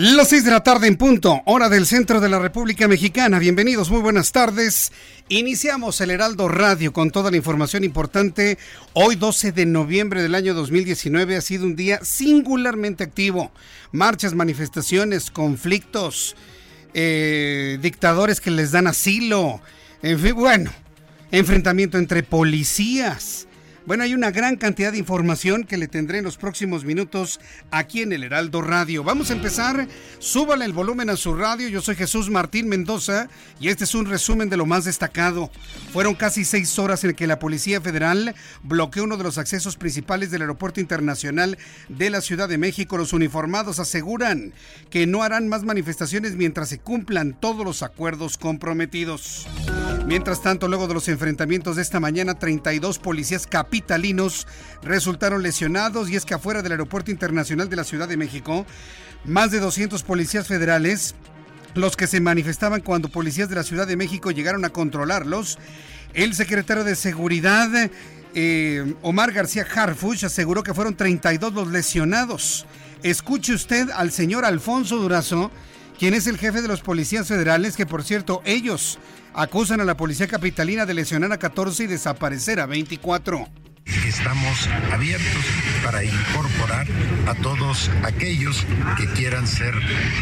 Las 6 de la tarde en punto, hora del centro de la República Mexicana. Bienvenidos, muy buenas tardes. Iniciamos el Heraldo Radio con toda la información importante. Hoy 12 de noviembre del año 2019 ha sido un día singularmente activo. Marchas, manifestaciones, conflictos, eh, dictadores que les dan asilo. En fin, bueno, enfrentamiento entre policías bueno, hay una gran cantidad de información que le tendré en los próximos minutos aquí en el Heraldo Radio. Vamos a empezar. Súbale el volumen a su radio. Yo soy Jesús Martín Mendoza y este es un resumen de lo más destacado. Fueron casi seis horas en que la Policía Federal bloqueó uno de los accesos principales del Aeropuerto Internacional de la Ciudad de México. Los uniformados aseguran que no harán más manifestaciones mientras se cumplan todos los acuerdos comprometidos. Mientras tanto, luego de los enfrentamientos de esta mañana, 32 policías capitalinos resultaron lesionados y es que afuera del Aeropuerto Internacional de la Ciudad de México, más de 200 policías federales, los que se manifestaban cuando policías de la Ciudad de México llegaron a controlarlos, el secretario de Seguridad, eh, Omar García Harfuch, aseguró que fueron 32 los lesionados. Escuche usted al señor Alfonso Durazo, quien es el jefe de los policías federales, que por cierto, ellos acusan a la policía capitalina de lesionar a 14 y desaparecer a 24. Estamos abiertos para incorporar a todos aquellos que quieran ser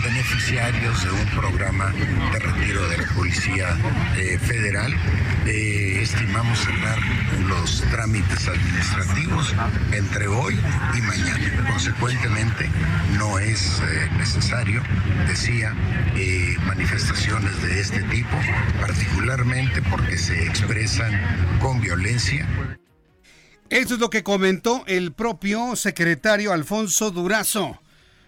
beneficiarios de un programa de retiro de la Policía eh, Federal. Eh, estimamos cerrar los trámites administrativos entre hoy y mañana. Consecuentemente, no es eh, necesario, decía, manifestaciones de este tipo, particularmente porque se expresan con violencia. Eso es lo que comentó el propio secretario Alfonso Durazo.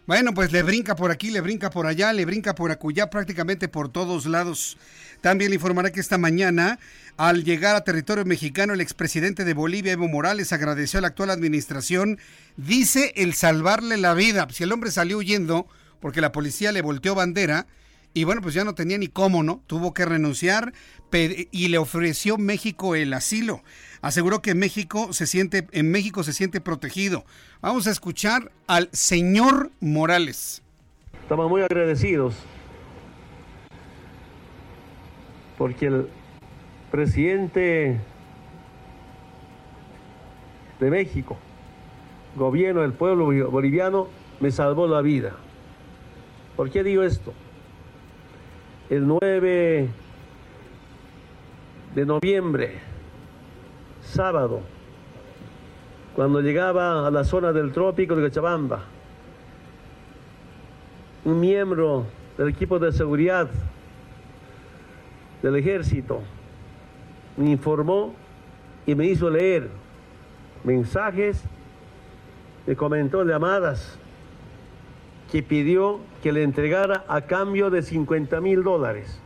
Bueno, pues le brinca por aquí, le brinca por allá, le brinca por acullá, prácticamente por todos lados. También le informará que esta mañana, al llegar a territorio mexicano, el expresidente de Bolivia, Evo Morales, agradeció a la actual administración, dice el salvarle la vida. Si el hombre salió huyendo porque la policía le volteó bandera, y bueno, pues ya no tenía ni cómo, ¿no? Tuvo que renunciar y le ofreció México el asilo. Aseguró que México se siente, en México se siente protegido. Vamos a escuchar al señor Morales. Estamos muy agradecidos porque el presidente de México, gobierno del pueblo boliviano, me salvó la vida. ¿Por qué digo esto? El 9 de noviembre, sábado, cuando llegaba a la zona del trópico de Cochabamba, un miembro del equipo de seguridad del ejército me informó y me hizo leer mensajes, me comentó llamadas que pidió que le entregara a cambio de 50 mil dólares.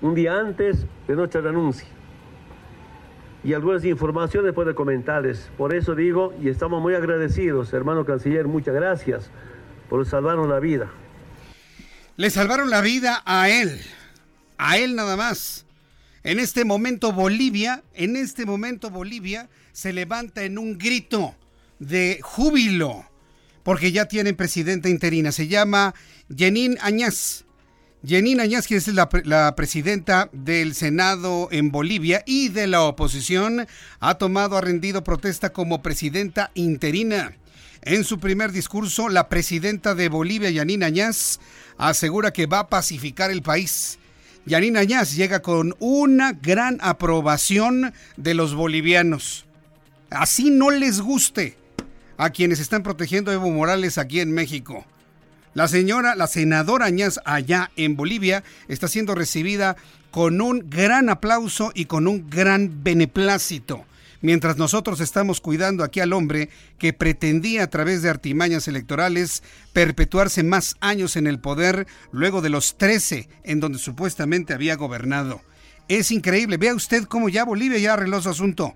Un día antes de nuestra renuncia. Y algunas informaciones puede comentarles. Por eso digo, y estamos muy agradecidos, hermano canciller, muchas gracias por salvarnos la vida. Le salvaron la vida a él, a él nada más. En este momento Bolivia, en este momento Bolivia se levanta en un grito de júbilo porque ya tienen presidenta interina. Se llama Jenin Añaz. Jenin Añaz, que es la, presidenta del Senado en Bolivia y de la oposición, ha tomado, ha rendido protesta como presidenta interina. En su primer discurso, la presidenta de Bolivia, Yanin Añaz, asegura que va a pacificar el país. Yanin Añaz llega con una gran aprobación de los bolivianos. Así no les guste a quienes están protegiendo a Evo Morales aquí en México. La señora, la senadora Añaz allá en Bolivia está siendo recibida con un gran aplauso y con un gran beneplácito. mientras nosotros estamos cuidando aquí al hombre que pretendía a través de artimañas electorales perpetuarse más años en el poder luego de los 13 en donde supuestamente había gobernado. Es increíble, vea usted cómo ya Bolivia ya arregló su asunto.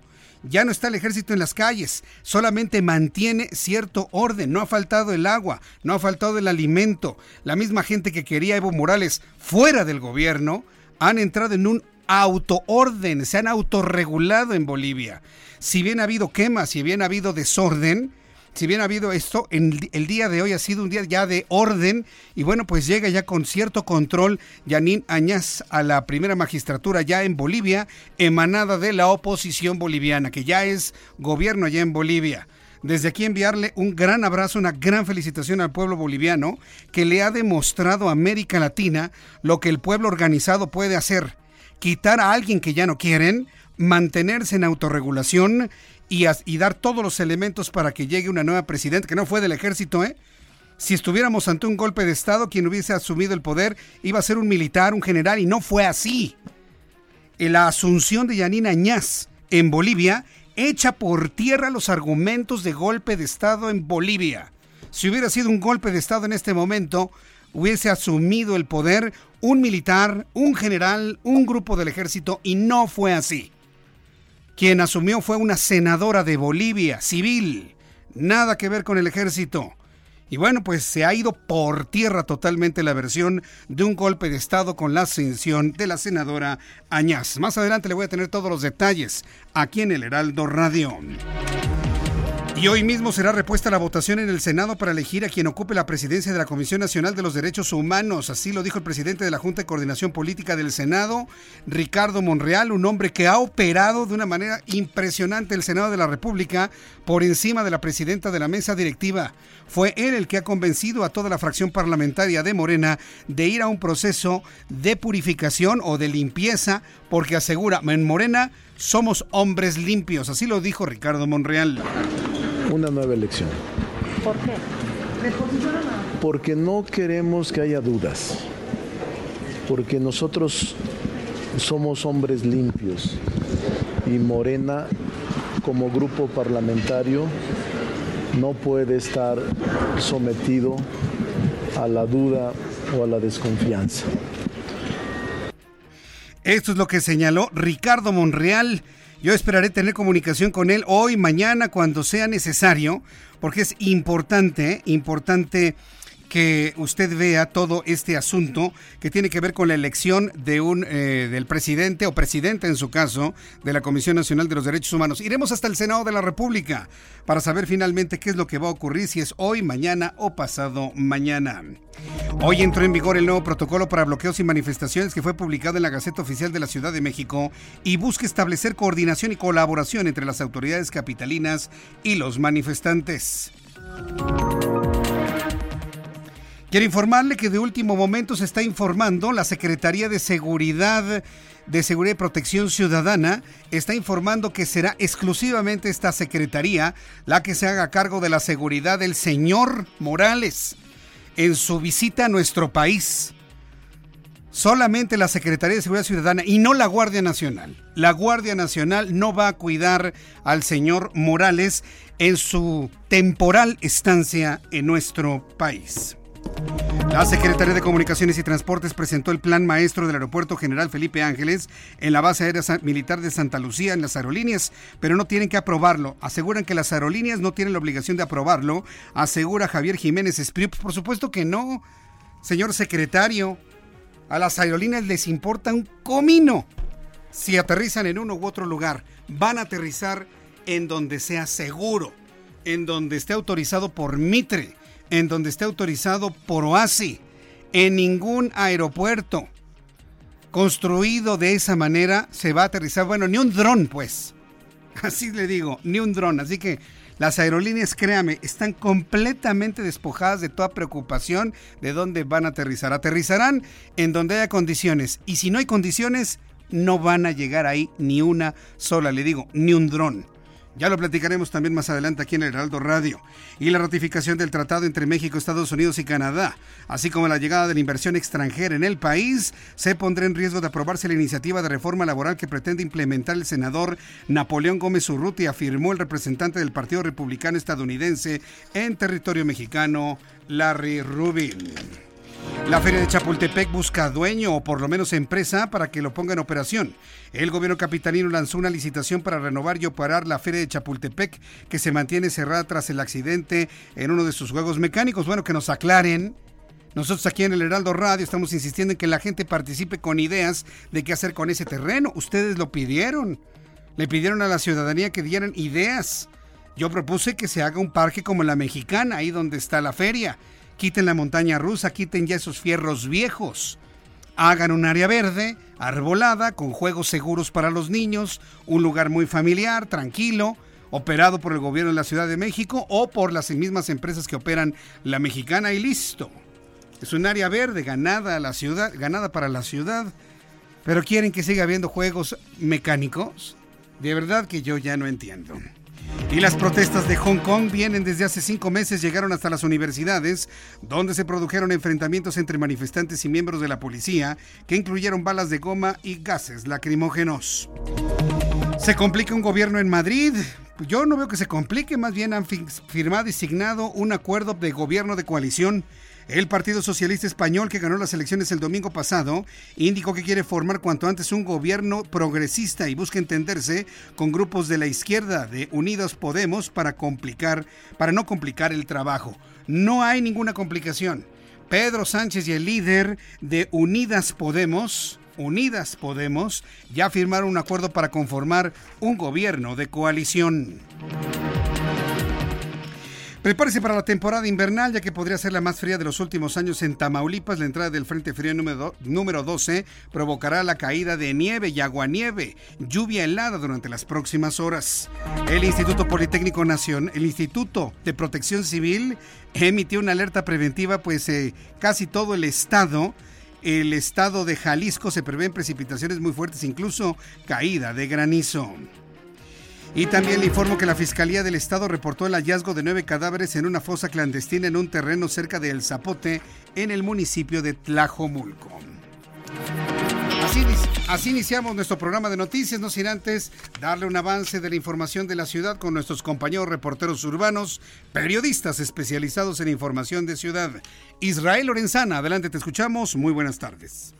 Ya no está el ejército en las calles, solamente mantiene cierto orden, no ha faltado el agua, no ha faltado el alimento. La misma gente que quería Evo Morales fuera del gobierno han entrado en un autoorden, se han autorregulado en Bolivia. Si bien ha habido quemas, si bien ha habido desorden, si bien ha habido esto, el día de hoy ha sido un día ya de orden y bueno, pues llega ya con cierto control Yanín Añaz a la primera magistratura ya en Bolivia, emanada de la oposición boliviana, que ya es gobierno allá en Bolivia. Desde aquí enviarle un gran abrazo, una gran felicitación al pueblo boliviano que le ha demostrado a América Latina lo que el pueblo organizado puede hacer. Quitar a alguien que ya no quieren, mantenerse en autorregulación y, dar todos los elementos para que llegue una nueva presidenta, que no fue del ejército, ¿eh? Si estuviéramos ante un golpe de Estado, quien hubiese asumido el poder iba a ser un militar, un general, y no fue así. La asunción de Yanina Añaz en Bolivia echa por tierra los argumentos de golpe de Estado en Bolivia. Si hubiera sido un golpe de Estado en este momento, hubiese asumido el poder un militar, un general, un grupo del ejército, y no fue así. Quien asumió fue una senadora de Bolivia, civil, nada que ver con el ejército. Y bueno, pues se ha ido por tierra totalmente la versión de un golpe de Estado con la ascensión de la senadora Añaz. Más adelante le voy a tener todos los detalles aquí en el Heraldo Radio. Y hoy mismo será repuesta la votación en el Senado para elegir a quien ocupe la presidencia de la Comisión Nacional de los Derechos Humanos. Así lo dijo el presidente de la Junta de Coordinación Política del Senado, Ricardo Monreal, un hombre que ha operado de una manera impresionante el Senado de la República por encima de la presidenta de la mesa directiva. Fue él el que ha convencido a toda la fracción parlamentaria de Morena de ir a un proceso de purificación o de limpieza, porque asegura, en Morena somos hombres limpios. Así lo dijo Ricardo Monreal una nueva elección. ¿Por qué? Porque no queremos que haya dudas, porque nosotros somos hombres limpios y Morena como grupo parlamentario no puede estar sometido a la duda o a la desconfianza. Esto es lo que señaló Ricardo Monreal yo esperaré tener comunicación con él hoy, mañana, cuando sea necesario, porque es importante, importante que usted vea todo este asunto que tiene que ver con la elección de un eh, del presidente o presidenta en su caso de la Comisión Nacional de los Derechos Humanos. Iremos hasta el Senado de la República para saber finalmente qué es lo que va a ocurrir si es hoy, mañana o pasado mañana. Hoy entró en vigor el nuevo protocolo para bloqueos y manifestaciones que fue publicado en la Gaceta Oficial de la Ciudad de México y busca establecer coordinación y colaboración entre las autoridades capitalinas y los manifestantes. Quiero informarle que de último momento se está informando la Secretaría de Seguridad de Seguridad y Protección Ciudadana está informando que será exclusivamente esta secretaría la que se haga cargo de la seguridad del señor Morales en su visita a nuestro país. Solamente la Secretaría de Seguridad Ciudadana y no la Guardia Nacional. La Guardia Nacional no va a cuidar al señor Morales en su temporal estancia en nuestro país. La Secretaría de Comunicaciones y Transportes presentó el plan maestro del Aeropuerto General Felipe Ángeles en la base aérea militar de Santa Lucía en las aerolíneas, pero no tienen que aprobarlo. Aseguran que las aerolíneas no tienen la obligación de aprobarlo, asegura Javier Jiménez Espriu. Por supuesto que no, señor secretario. A las aerolíneas les importa un comino si aterrizan en uno u otro lugar. Van a aterrizar en donde sea seguro, en donde esté autorizado por Mitre en donde esté autorizado por OASI, en ningún aeropuerto construido de esa manera se va a aterrizar, bueno, ni un dron pues, así le digo, ni un dron, así que las aerolíneas, créame, están completamente despojadas de toda preocupación de dónde van a aterrizar. Aterrizarán en donde haya condiciones y si no hay condiciones, no van a llegar ahí ni una sola, le digo, ni un dron. Ya lo platicaremos también más adelante aquí en el Heraldo Radio. Y la ratificación del tratado entre México, Estados Unidos y Canadá, así como la llegada de la inversión extranjera en el país, se pondrá en riesgo de aprobarse la iniciativa de reforma laboral que pretende implementar el senador Napoleón Gómez Urruti, afirmó el representante del Partido Republicano estadounidense en territorio mexicano, Larry Rubin. La feria de Chapultepec busca dueño o por lo menos empresa para que lo ponga en operación. El gobierno capitalino lanzó una licitación para renovar y operar la feria de Chapultepec que se mantiene cerrada tras el accidente en uno de sus juegos mecánicos. Bueno, que nos aclaren. Nosotros aquí en el Heraldo Radio estamos insistiendo en que la gente participe con ideas de qué hacer con ese terreno. Ustedes lo pidieron. Le pidieron a la ciudadanía que dieran ideas. Yo propuse que se haga un parque como la mexicana, ahí donde está la feria quiten la montaña rusa, quiten ya esos fierros viejos. Hagan un área verde, arbolada, con juegos seguros para los niños, un lugar muy familiar, tranquilo, operado por el gobierno de la Ciudad de México o por las mismas empresas que operan la mexicana y listo. Es un área verde ganada, a la ciudad, ganada para la ciudad. Pero quieren que siga habiendo juegos mecánicos. De verdad que yo ya no entiendo. Y las protestas de Hong Kong vienen desde hace cinco meses, llegaron hasta las universidades, donde se produjeron enfrentamientos entre manifestantes y miembros de la policía, que incluyeron balas de goma y gases lacrimógenos. ¿Se complica un gobierno en Madrid? Yo no veo que se complique, más bien han firmado y signado un acuerdo de gobierno de coalición el Partido Socialista Español, que ganó las elecciones el domingo pasado, indicó que quiere formar cuanto antes un gobierno progresista y busca entenderse con grupos de la izquierda de Unidos Podemos para complicar, para no complicar el trabajo. No hay ninguna complicación. Pedro Sánchez y el líder de Unidas Podemos, Unidas Podemos, ya firmaron un acuerdo para conformar un gobierno de coalición. Prepárese para la temporada invernal, ya que podría ser la más fría de los últimos años en Tamaulipas. La entrada del Frente Frío número, número 12 provocará la caída de nieve y aguanieve, lluvia helada durante las próximas horas. El Instituto Politécnico Nacional, el Instituto de Protección Civil, emitió una alerta preventiva, pues eh, casi todo el estado el estado de Jalisco se prevén precipitaciones muy fuertes, incluso caída de granizo. Y también le informo que la Fiscalía del Estado reportó el hallazgo de nueve cadáveres en una fosa clandestina en un terreno cerca de El Zapote, en el municipio de Tlajomulco. Así, iniciamos nuestro programa de noticias, no sin antes darle un avance de la información de la ciudad con nuestros compañeros reporteros urbanos, periodistas especializados en información de ciudad. Israel Lorenzana, adelante, te escuchamos. Muy buenas tardes.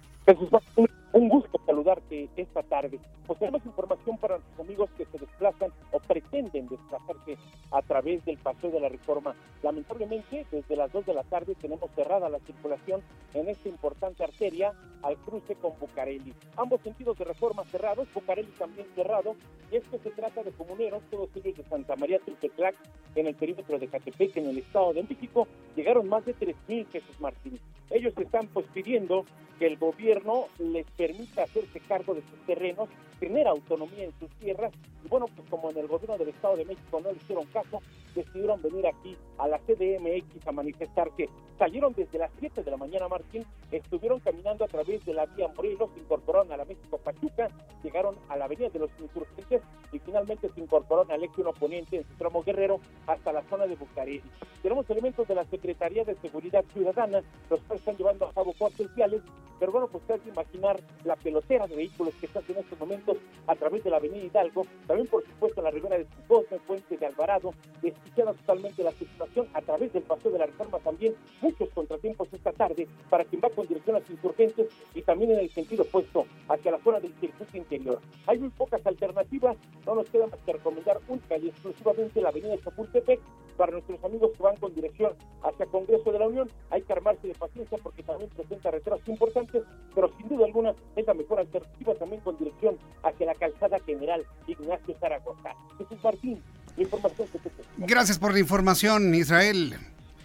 Un gusto saludarte esta tarde. Pues tenemos información para nuestros amigos que se desplazan o pretenden desplazarse a través del Paseo de la Reforma. Lamentablemente, desde las 2 de la tarde tenemos cerrada la circulación en esta importante arteria al cruce con Bucareli. Ambos sentidos de Reforma cerrados, Bucareli también cerrado, y es que se trata de comuneros, todos ellos de Santa María Tulteclac, en el perímetro de Catepec, en el Estado de México, llegaron más de 3.000 Jesús Martín. Ellos están pues pidiendo que el gobierno les permita hacerse cargo de sus terrenos, tener autonomía en sus tierras. Y bueno, pues como en el gobierno del Estado de México no le hicieron caso, decidieron venir aquí a la CDMX a manifestarse. Salieron desde las 7 de la mañana, Martín, estuvieron caminando a través de la vía Morelos, se incorporaron a la México Pachuca, llegaron a la avenida de los insurgentes y finalmente se incorporaron al eje oponente en su tramo guerrero hasta la zona de Bucareli. Tenemos elementos de la Secretaría de Seguridad Ciudadana, los cuales están llevando a cabo cortes viales, pero bueno, pues hay que imaginar la pelotera de vehículos que está en estos momentos a través de la avenida Hidalgo, también por supuesto en la ribera de Zucosme, Puente de Alvarado, desquiciada totalmente la circulación a través del paseo de la reforma también, muchos contratiempos esta tarde para quien va con dirección a los insurgentes y también en el sentido opuesto hacia la zona del circuito interior. Hay muy pocas alternativas, no nos queda más que recomendar única y exclusivamente la avenida Chapultepec para nuestros amigos que van con dirección hacia Congreso de la Unión. Hay que armarse de paciencia porque también presenta retrasos importantes, pero sin duda alguna es la mejor alternativa también con dirección hacia la calzada general Ignacio Zaragoza. Jesús Martín, información que te... Gracias por la información, Israel.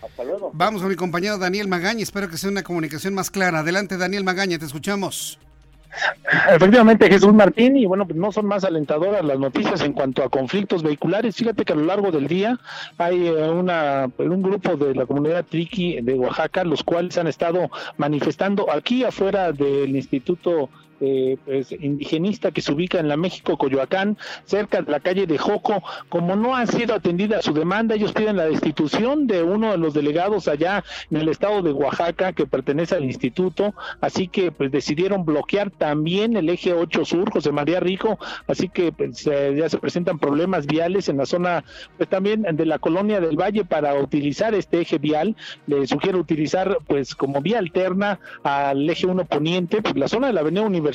Hasta luego. Vamos con mi compañero Daniel Magaña. Espero que sea una comunicación más clara. Adelante, Daniel Magaña, te escuchamos. Efectivamente, Jesús Martín, y bueno, pues no son más alentadoras las noticias en cuanto a conflictos vehiculares. Fíjate que a lo largo del día hay eh, una, un grupo de la comunidad Triqui de Oaxaca, los cuales han estado manifestando aquí afuera del Instituto eh, pues, indigenista que se ubica en la México Coyoacán, cerca de la calle de Joco. Como no ha sido atendida su demanda, ellos piden la destitución de uno de los delegados allá en el estado de Oaxaca que pertenece al instituto, así que pues decidieron bloquear también el eje 8 sur, José María Rico, así que pues, ya se presentan problemas viales en la zona pues también de la colonia del Valle para utilizar este eje vial, le sugiero utilizar pues como vía alterna al eje 1 poniente, pues la zona de la avenida Universidad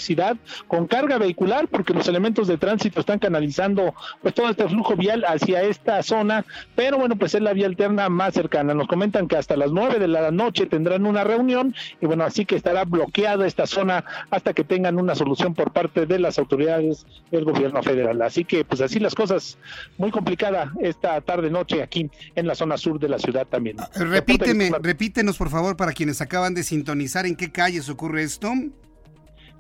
con carga vehicular porque los elementos de tránsito están canalizando pues todo este flujo vial hacia esta zona, pero bueno, pues es la vía alterna más cercana. Nos comentan que hasta las 9 de la noche tendrán una reunión y bueno, así que estará bloqueada esta zona hasta que tengan una solución por parte de las autoridades del gobierno federal. Así que pues así las cosas, muy complicada esta tarde noche aquí en la zona sur de la ciudad también. Ah, repíteme, repítenos por favor para quienes acaban de sintonizar en qué calles ocurre esto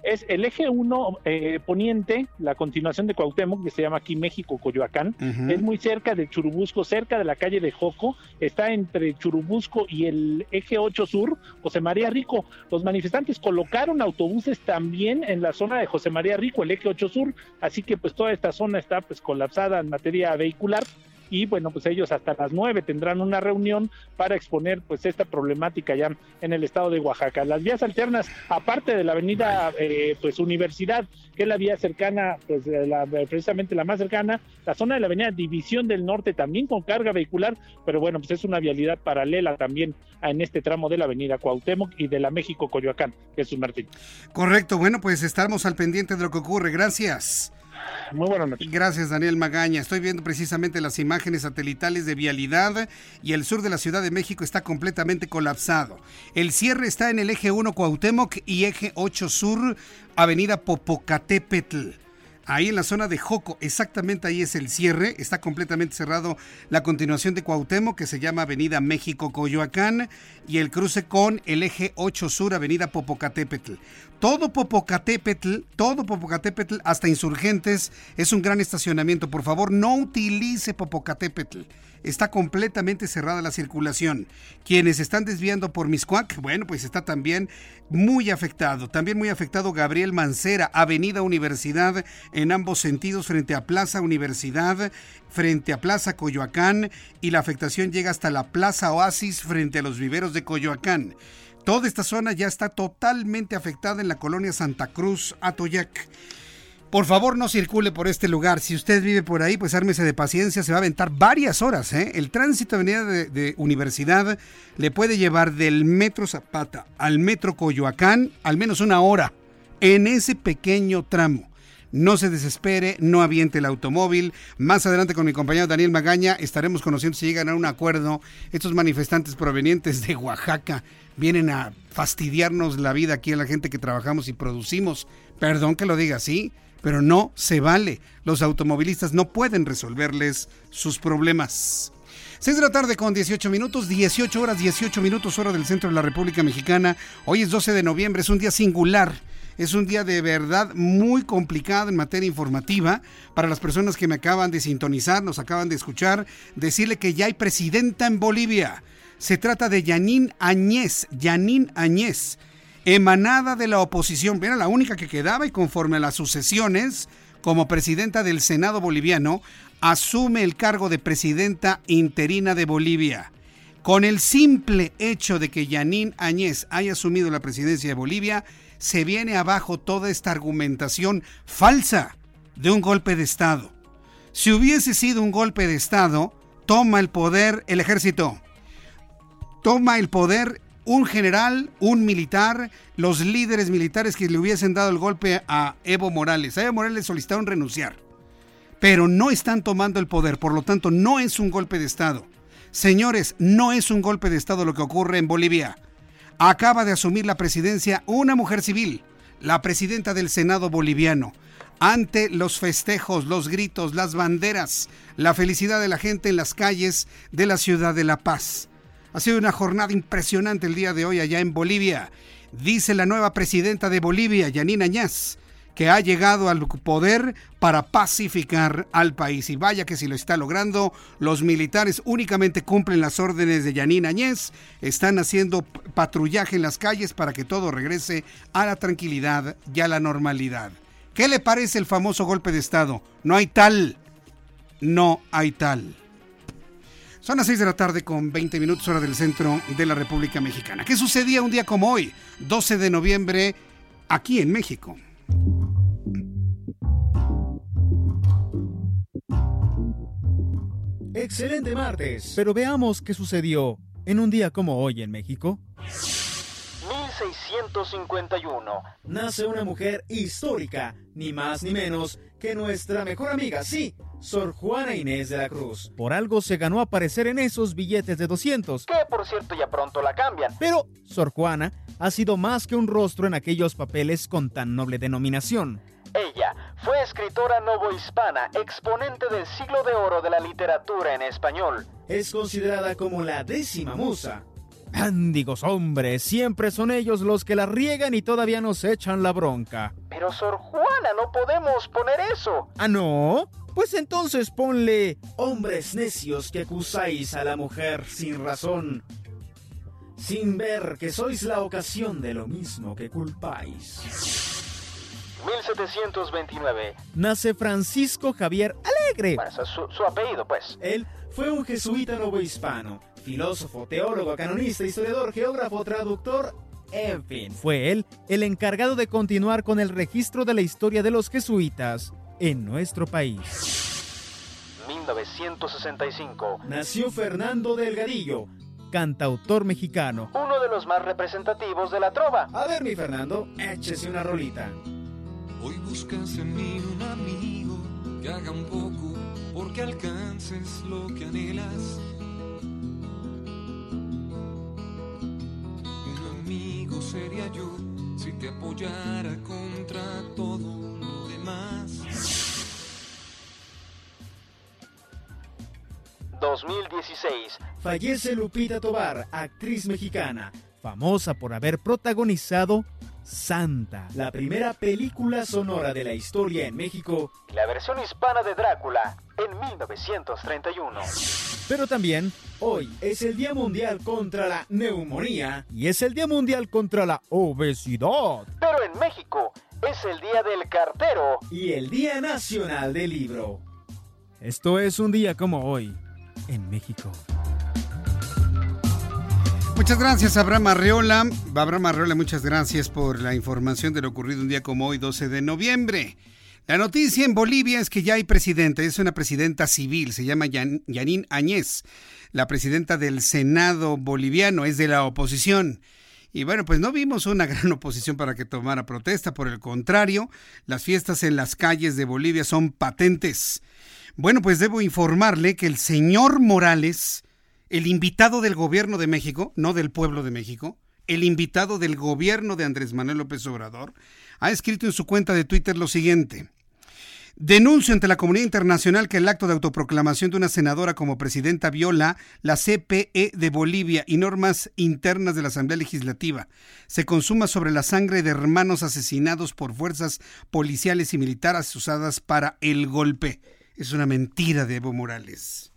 es el eje 1 eh, poniente, la continuación de Cuauhtémoc, que se llama aquí México Coyoacán, es muy cerca de Churubusco, cerca de la calle de Joco, está entre Churubusco y el eje 8 sur, José María Rico. Los manifestantes colocaron autobuses también en la zona de José María Rico, el eje 8 sur, así que pues toda esta zona está pues colapsada en materia vehicular y bueno, pues ellos hasta las nueve tendrán una reunión para exponer pues esta problemática ya en el estado de Oaxaca. Las vías alternas, aparte de la avenida eh, pues Universidad, que es la vía cercana, pues la, precisamente la más cercana, la zona de la avenida División del Norte también con carga vehicular, pero bueno, pues es una vialidad paralela también en este tramo de la avenida Cuauhtémoc y de la México Coyoacán, Jesús Martín. Correcto, bueno, pues estamos al pendiente de lo que ocurre. Gracias. Muy buenas noches. Gracias, Daniel Magaña. Estoy viendo precisamente las imágenes satelitales de vialidad y el sur de la Ciudad de México está completamente colapsado. El cierre está en el eje 1 Cuauhtémoc y eje 8 Sur, Avenida Popocatépetl. Ahí en la zona de Joco, exactamente ahí es el cierre, está completamente cerrado la continuación de Cuauhtémoc que se llama Avenida México Coyoacán y el cruce con el eje 8 Sur, Avenida Popocatépetl. Todo Popocatépetl, todo Popocatépetl hasta Insurgentes es un gran estacionamiento. Por favor, no utilice Popocatépetl está completamente cerrada la circulación. Quienes están desviando por Miscuac, bueno, pues está también muy afectado. También muy afectado Gabriel Mancera, Avenida Universidad, en ambos sentidos, frente a Plaza Universidad, frente a Plaza Coyoacán, y la afectación llega hasta la Plaza Oasis, frente a los viveros de Coyoacán. Toda esta zona ya está totalmente afectada en la colonia Santa Cruz, Atoyac. Por favor, no circule por este lugar. Si usted vive por ahí, pues ármese de paciencia, se va a aventar varias horas. ¿eh? El tránsito de avenida de, Universidad le puede llevar del metro Zapata al metro Coyoacán al menos una hora en ese pequeño tramo. No se desespere, no aviente el automóvil. Más adelante con mi compañero Daniel Magaña estaremos conociendo si llegan a un acuerdo. Estos manifestantes provenientes de Oaxaca vienen a fastidiarnos la vida aquí a la gente que trabajamos y producimos. Perdón que lo diga así, pero no se vale. Los automovilistas no pueden resolverles sus problemas. 6 de la tarde con 18 minutos, 18 horas 18 minutos hora del centro de la República Mexicana. Hoy es 12 de noviembre, es un día singular. Es un día de verdad muy complicado en materia informativa. Para las personas que me acaban de sintonizar, nos acaban de escuchar, decirle que ya hay presidenta en Bolivia. Se trata de Yanín Añez. Yanín Añez emanada de la oposición, era la única que quedaba y conforme a las sucesiones, como presidenta del Senado boliviano, asume el cargo de presidenta interina de Bolivia. Con el simple hecho de que Yanín Añez haya asumido la presidencia de Bolivia, se viene abajo toda esta argumentación falsa de un golpe de Estado. Si hubiese sido un golpe de Estado, toma el poder el ejército. Toma el poder un general, un militar, los líderes militares que le hubiesen dado el golpe a Evo Morales. A Evo Morales solicitaron renunciar, pero no están tomando el poder, por lo tanto no es un golpe de Estado. Señores, no es un golpe de Estado lo que ocurre en Bolivia. Acaba de asumir la presidencia una mujer civil, la presidenta del Senado boliviano. Ante los festejos, los gritos, las banderas, la felicidad de la gente en las calles de la ciudad de La Paz. Ha sido una jornada impresionante el día de hoy allá en Bolivia. Dice la nueva presidenta de Bolivia, Yanina Añaz, que ha llegado al poder para pacificar al país. Y vaya que si lo está logrando, los militares únicamente cumplen las órdenes de Yanín Añez, están haciendo patrullaje en las calles para que todo regrese a la tranquilidad y a la normalidad. ¿Qué le parece el famoso golpe de Estado? No hay tal. No hay tal. Son las 6 de la tarde con 20 minutos hora del centro de la República Mexicana. ¿Qué sucedía un día como hoy, 12 de noviembre, aquí en México? Excelente martes. Pero veamos qué sucedió en un día como hoy en México. 1651. Nace una mujer histórica, ni más ni menos que nuestra mejor amiga, sí, Sor Juana Inés de la Cruz. Por algo se ganó aparecer en esos billetes de 200. Que por cierto ya pronto la cambian. Pero Sor Juana ha sido más que un rostro en aquellos papeles con tan noble denominación. Ella fue escritora novohispana, exponente del siglo de oro de la literatura en español. Es considerada como la décima musa. Ándigos hombres, siempre son ellos los que la riegan y todavía nos echan la bronca. Pero Sor Juana, no podemos poner eso. ¿Ah, no? Pues entonces ponle hombres necios que acusáis a la mujer sin razón, sin ver que sois la ocasión de lo mismo que culpáis. 1729. Nace Francisco Javier Alegre. Bueno, su, su, apellido, pues. Él fue un jesuita novohispano, filósofo, teólogo, canonista, historiador, geógrafo, traductor, en fin. Fue él el encargado de continuar con el registro de la historia de los jesuitas en nuestro país. 1965. Nació Fernando Delgadillo, cantautor mexicano. Uno de los más representativos de la trova. A ver, mi Fernando, échese una rolita. Hoy buscas en mí un amigo que haga un poco porque alcances lo que anhelas. Amigo sería yo si te apoyara contra todo lo demás. 2016. Fallece Lupita Tobar, actriz mexicana, famosa por haber protagonizado Santa, la primera película sonora de la historia en México, la versión hispana de Drácula en 1931. Pero también hoy es el Día Mundial contra la Neumonía y es el Día Mundial contra la Obesidad. Pero en México es el Día del Cartero y el Día Nacional del Libro. Esto es un día como hoy en México. Muchas gracias, Abraham Arreola. Abraham Arreola, muchas gracias por la información de lo ocurrido un día como hoy, 12 de noviembre. La noticia en Bolivia es que ya hay presidente, es una presidenta civil, se llama Yanín Añez, la presidenta del Senado boliviano, es de la oposición. Y bueno, pues no vimos una gran oposición para que tomara protesta, por el contrario, las fiestas en las calles de Bolivia son patentes. Bueno, pues debo informarle que el señor Morales, el invitado del gobierno de México, no del pueblo de México, el invitado del gobierno de Andrés Manuel López Obrador, ha escrito en su cuenta de Twitter lo siguiente. Denuncio ante la comunidad internacional que el acto de autoproclamación de una senadora como presidenta viola la CPE de Bolivia y normas internas de la Asamblea Legislativa. Se consuma sobre la sangre de hermanos asesinados por fuerzas policiales y militares usadas para el golpe. Es una mentira de Evo Morales.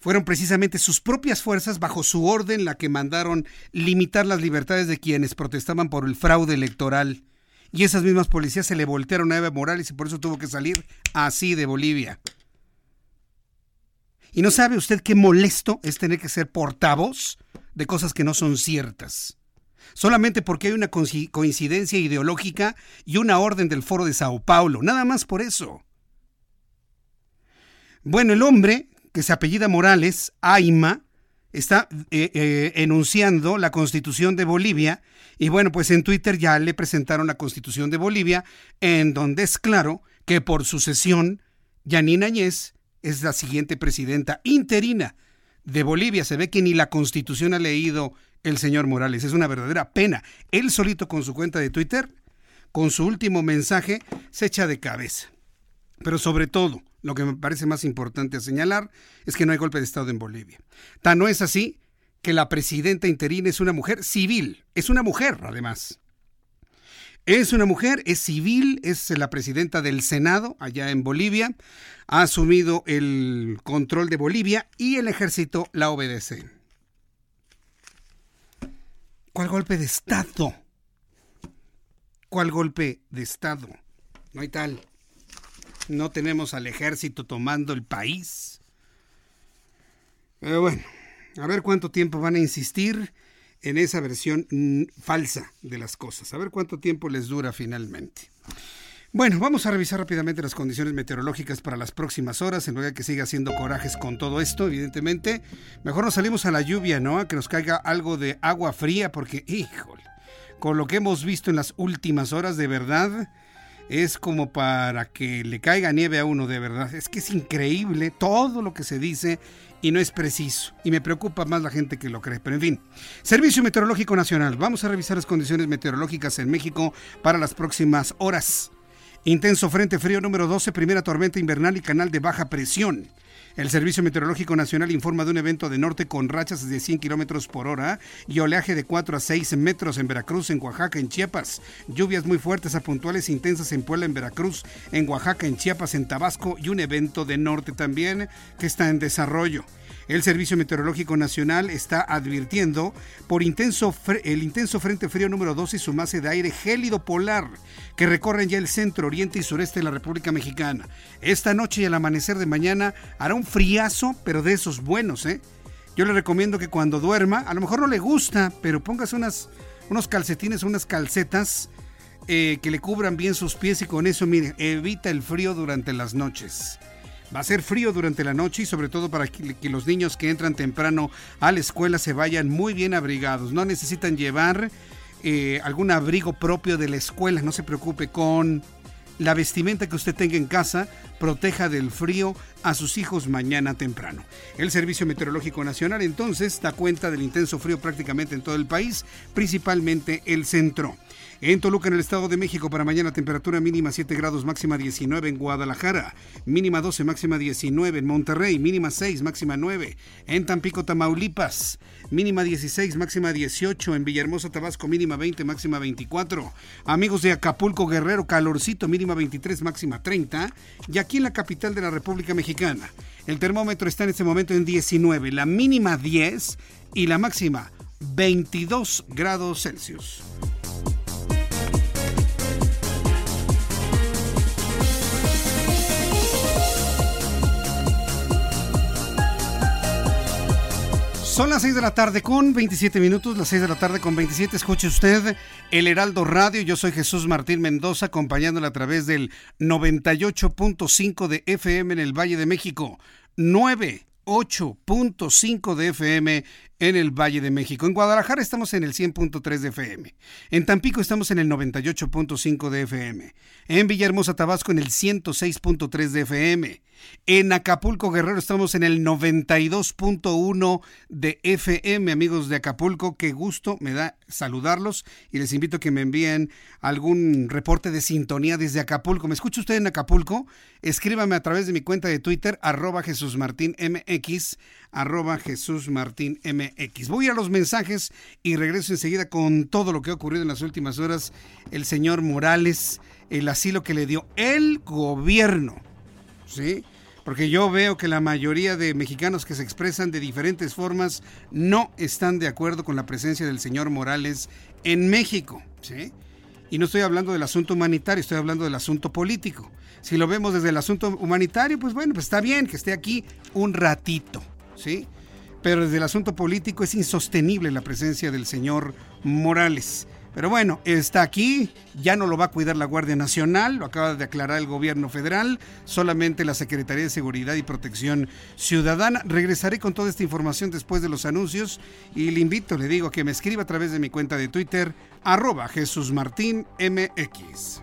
Fueron precisamente sus propias fuerzas, bajo su orden, la que mandaron limitar las libertades de quienes protestaban por el fraude electoral. Y esas mismas policías se le voltearon a Evo Morales y por eso tuvo que salir así de Bolivia. ¿Y no sabe usted qué molesto es tener que ser portavoz de cosas que no son ciertas? Solamente porque hay una coincidencia ideológica y una orden del Foro de Sao Paulo. Nada más por eso. Bueno, el hombre que se apellida Morales, Aima, está eh, eh, enunciando la constitución de Bolivia y bueno, pues en Twitter ya le presentaron la constitución de Bolivia en donde es claro que por sucesión Yanina Añez es la siguiente presidenta interina de Bolivia. Se ve que ni la constitución ha leído el señor Morales. Es una verdadera pena. Él solito con su cuenta de Twitter, con su último mensaje, se echa de cabeza. Pero sobre todo, lo que me parece más importante a señalar es que no hay golpe de Estado en Bolivia. Tan no es así que la presidenta interina es una mujer civil, es una mujer además. Es una mujer, es civil, es la presidenta del Senado allá en Bolivia, ha asumido el control de Bolivia y el ejército la obedece. ¿Cuál golpe de Estado? ¿Cuál golpe de Estado? No hay tal. No tenemos al ejército tomando el país. Pero bueno, a ver cuánto tiempo van a insistir en esa versión mm, falsa de las cosas. A ver cuánto tiempo les dura finalmente. Bueno, vamos a revisar rápidamente las condiciones meteorológicas para las próximas horas, en lugar de que siga haciendo corajes con todo esto, evidentemente. Mejor nos salimos a la lluvia, ¿no? Que nos caiga algo de agua fría, porque, híjole, con lo que hemos visto en las últimas horas, de verdad, es como para que le caiga nieve a uno, de verdad. Es que es increíble todo lo que se dice y no es preciso. Y me preocupa más la gente que lo cree. Pero en fin, Servicio Meteorológico Nacional. Vamos a revisar las condiciones meteorológicas en México para las próximas horas. Intenso frente frío número 12, primera tormenta invernal y canal de baja presión. El Servicio Meteorológico Nacional informa de un evento de norte con rachas de 100 kilómetros por hora y oleaje de 4 a 6 metros en Veracruz, en Oaxaca, en Chiapas. Lluvias muy fuertes a puntuales intensas en Puebla, en Veracruz, en Oaxaca, en Chiapas, en Tabasco y un evento de norte también que está en desarrollo. El Servicio Meteorológico Nacional está advirtiendo por el intenso Frente Frío número 12 y su masa de aire gélido polar que recorren ya el centro, oriente y sureste de la República Mexicana. Esta noche y al amanecer de mañana hará un friazo, pero de esos buenos, ¿eh? Yo le recomiendo que cuando duerma, a lo mejor no le gusta, pero póngase unas, unos calcetines, unas calcetas eh, que le cubran bien sus pies y con eso, mire, evita el frío durante las noches. Va a ser frío durante la noche y sobre todo para que, los niños que entran temprano a la escuela se vayan muy bien abrigados. No necesitan llevar eh, algún abrigo propio de la escuela, no se preocupe con la vestimenta que usted tenga en casa, proteja del frío a sus hijos mañana temprano. El Servicio Meteorológico Nacional entonces da cuenta del intenso frío prácticamente en todo el país, principalmente el centro. En Toluca, en el Estado de México, para mañana temperatura mínima 7 grados, máxima 19 en Guadalajara, mínima 12, máxima 19 en Monterrey, mínima 6, máxima 9 en Tampico, Tamaulipas, mínima 16, máxima 18 en Villahermosa, Tabasco, mínima 20, máxima 24. Amigos de Acapulco, Guerrero, calorcito, mínima 23, máxima 30. Y aquí en la capital de la República Mexicana, el termómetro está en este momento en 19, la mínima 10 y la máxima 22 grados Celsius. Son las 6 de la tarde con 27 minutos, las 6 de la tarde con 27. Escuche usted el Heraldo Radio. Yo soy Jesús Martín Mendoza, acompañándole a través del 98.5 de FM en el Valle de México. 98.5 de FM en el Valle de México. En Guadalajara estamos en el 100.3 de FM. En Tampico estamos en el 98.5 de FM. En Villahermosa, Tabasco en el 106.3 de FM. En Acapulco, Guerrero estamos en el 92.1 de FM. Amigos de Acapulco, qué gusto me da saludarlos y les invito a que me envíen algún reporte de sintonía desde Acapulco. ¿Me escucha usted en Acapulco? Escríbame a través de mi cuenta de Twitter, arroba Jesús Martín MX, arroba Jesús Martín MX. Voy a los mensajes y regreso enseguida con todo lo que ha ocurrido en las últimas horas. El señor Morales, el asilo que le dio el gobierno. ¿Sí? Porque yo veo que la mayoría de mexicanos que se expresan de diferentes formas no están de acuerdo con la presencia del señor Morales en México. ¿sí? Y no estoy hablando del asunto humanitario, estoy hablando del asunto político. Si lo vemos desde el asunto humanitario, pues bueno, pues está bien que esté aquí un ratito. ¿Sí? Pero desde el asunto político es insostenible la presencia del señor Morales. Pero bueno, está aquí, ya no lo va a cuidar la Guardia Nacional, lo acaba de aclarar el gobierno federal, solamente la Secretaría de Seguridad y Protección Ciudadana. Regresaré con toda esta información después de los anuncios y le invito, le digo, que me escriba a través de mi cuenta de Twitter, arroba Jesús Martín MX.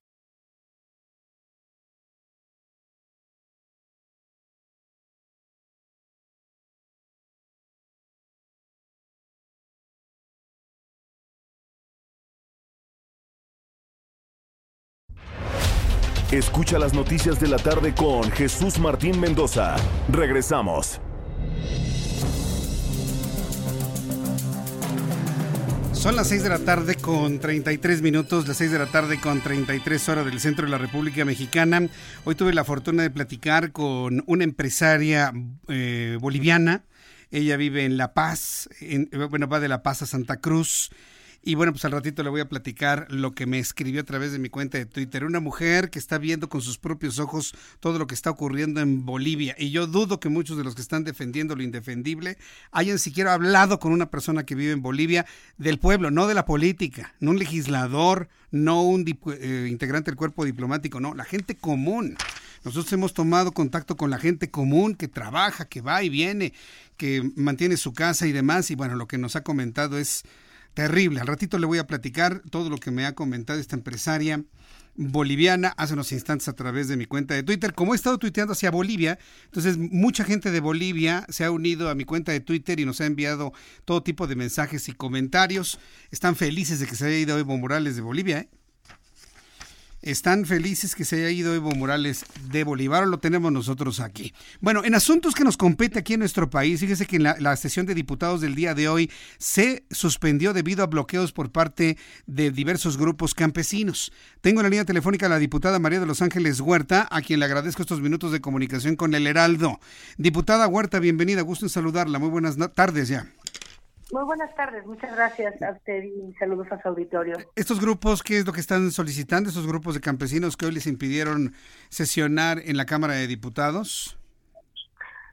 Escucha las noticias de la tarde con Jesús Martín Mendoza. Regresamos. Son las 6 de la tarde con 33 minutos, las 6 de la tarde con 33 horas del centro de la República Mexicana. Hoy tuve la fortuna de platicar con una empresaria eh, boliviana. Ella vive en La Paz, bueno, va de La Paz a Santa Cruz y bueno, pues al ratito le voy a platicar lo que me escribió a través de mi cuenta de Twitter. Una mujer que está viendo con sus propios ojos todo lo que está ocurriendo en Bolivia. Y yo dudo que muchos de los que están defendiendo lo indefendible hayan siquiera hablado con una persona que vive en Bolivia del pueblo, no de la política, no un legislador, no un eh, integrante del cuerpo diplomático, no, la gente común. Nosotros hemos tomado contacto con la gente común que trabaja, que va y viene, que mantiene su casa y demás. Y bueno, lo que nos ha comentado es terrible. Al ratito le voy a platicar todo lo que me ha comentado esta empresaria boliviana hace unos instantes a través de mi cuenta de Twitter. Como he estado tuiteando hacia Bolivia, entonces mucha gente de Bolivia se ha unido a mi cuenta de Twitter y nos ha enviado todo tipo de mensajes y comentarios. Están felices de que se haya ido Evo Morales de Bolivia, ¿eh? Están felices que se haya ido Evo Morales de Bolívar, lo tenemos nosotros aquí. Bueno, en asuntos que nos compete aquí en nuestro país, fíjese que en la, sesión de diputados del día de hoy se suspendió debido a bloqueos por parte de diversos grupos campesinos. Tengo en la línea telefónica a la diputada María de los Ángeles Huerta, a quien le agradezco estos minutos de comunicación con el Heraldo. Diputada Huerta, bienvenida, gusto en saludarla. Muy buenas tardes ya. Muy buenas tardes, muchas gracias a usted y saludos a su auditorio. ¿Estos grupos qué es lo que están solicitando, estos grupos de campesinos que hoy les impidieron sesionar en la Cámara de Diputados?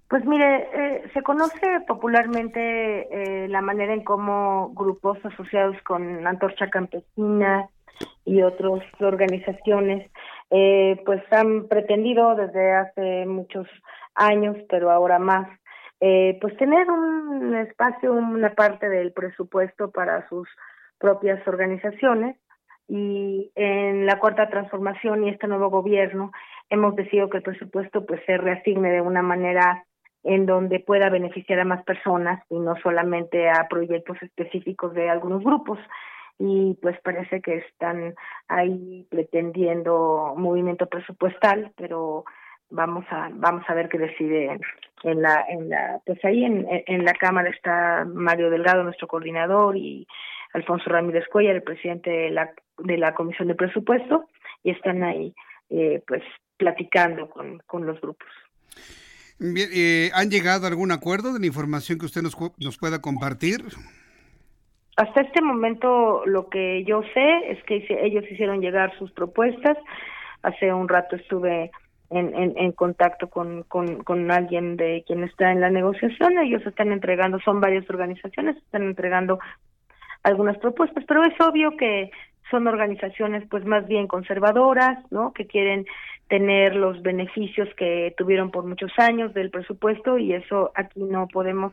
Pues mire, eh, se conoce popularmente eh, la manera en cómo grupos asociados con Antorcha Campesina y otras organizaciones eh, pues han pretendido desde hace muchos años, pero ahora más, eh, pues tener un espacio, una parte del presupuesto para sus propias organizaciones. Y en la cuarta transformación y este nuevo gobierno hemos decidido que el presupuesto pues se reasigne de una manera en donde pueda beneficiar a más personas y no solamente a proyectos específicos de algunos grupos. Y pues parece que están ahí pretendiendo movimiento presupuestal pero vamos a vamos a ver qué decide en la en la pues ahí en, en la cámara está Mario Delgado nuestro coordinador y Alfonso Ramírez Cuellar el presidente de la de la comisión de presupuesto y están ahí eh, pues platicando con, con los grupos Bien, eh, ¿han llegado a algún acuerdo de la información que usted nos, nos pueda compartir? Hasta este momento lo que yo sé es que ellos hicieron llegar sus propuestas. Hace un rato estuve en, en, contacto con, con, con, alguien de quien está en la negociación. Ellos están entregando, son varias organizaciones, están entregando algunas propuestas, pero es obvio que son organizaciones pues más bien conservadoras, ¿no? Que quieren tener los beneficios que tuvieron por muchos años del presupuesto y eso aquí no podemos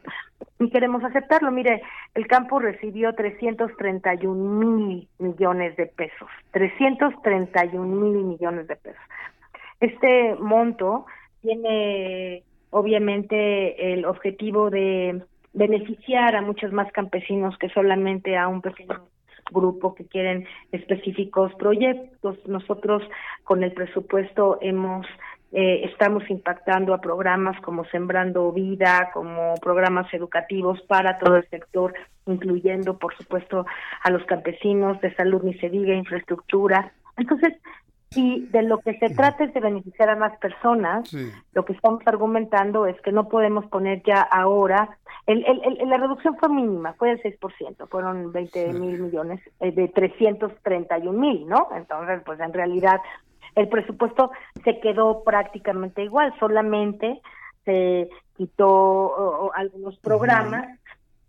ni queremos aceptarlo. Mire, el campo recibió 331 mil millones de pesos, 331 mil millones de pesos. Este monto tiene obviamente el objetivo de beneficiar a muchos más campesinos que solamente a un pequeño grupo que quieren específicos proyectos. Nosotros con el presupuesto hemos eh, estamos impactando a programas como Sembrando Vida, como programas educativos para todo el sector, incluyendo, por supuesto, a los campesinos de salud, ni se diga, infraestructura. Entonces, si de lo que se trata es de beneficiar a más personas, lo que estamos argumentando es que no podemos poner ya ahora, el, el, la reducción fue mínima, fue del 6%, fueron 20 mil millones eh, de 331 mil, ¿no? Entonces, pues en realidad el presupuesto se quedó prácticamente igual, solamente se quitó algunos programas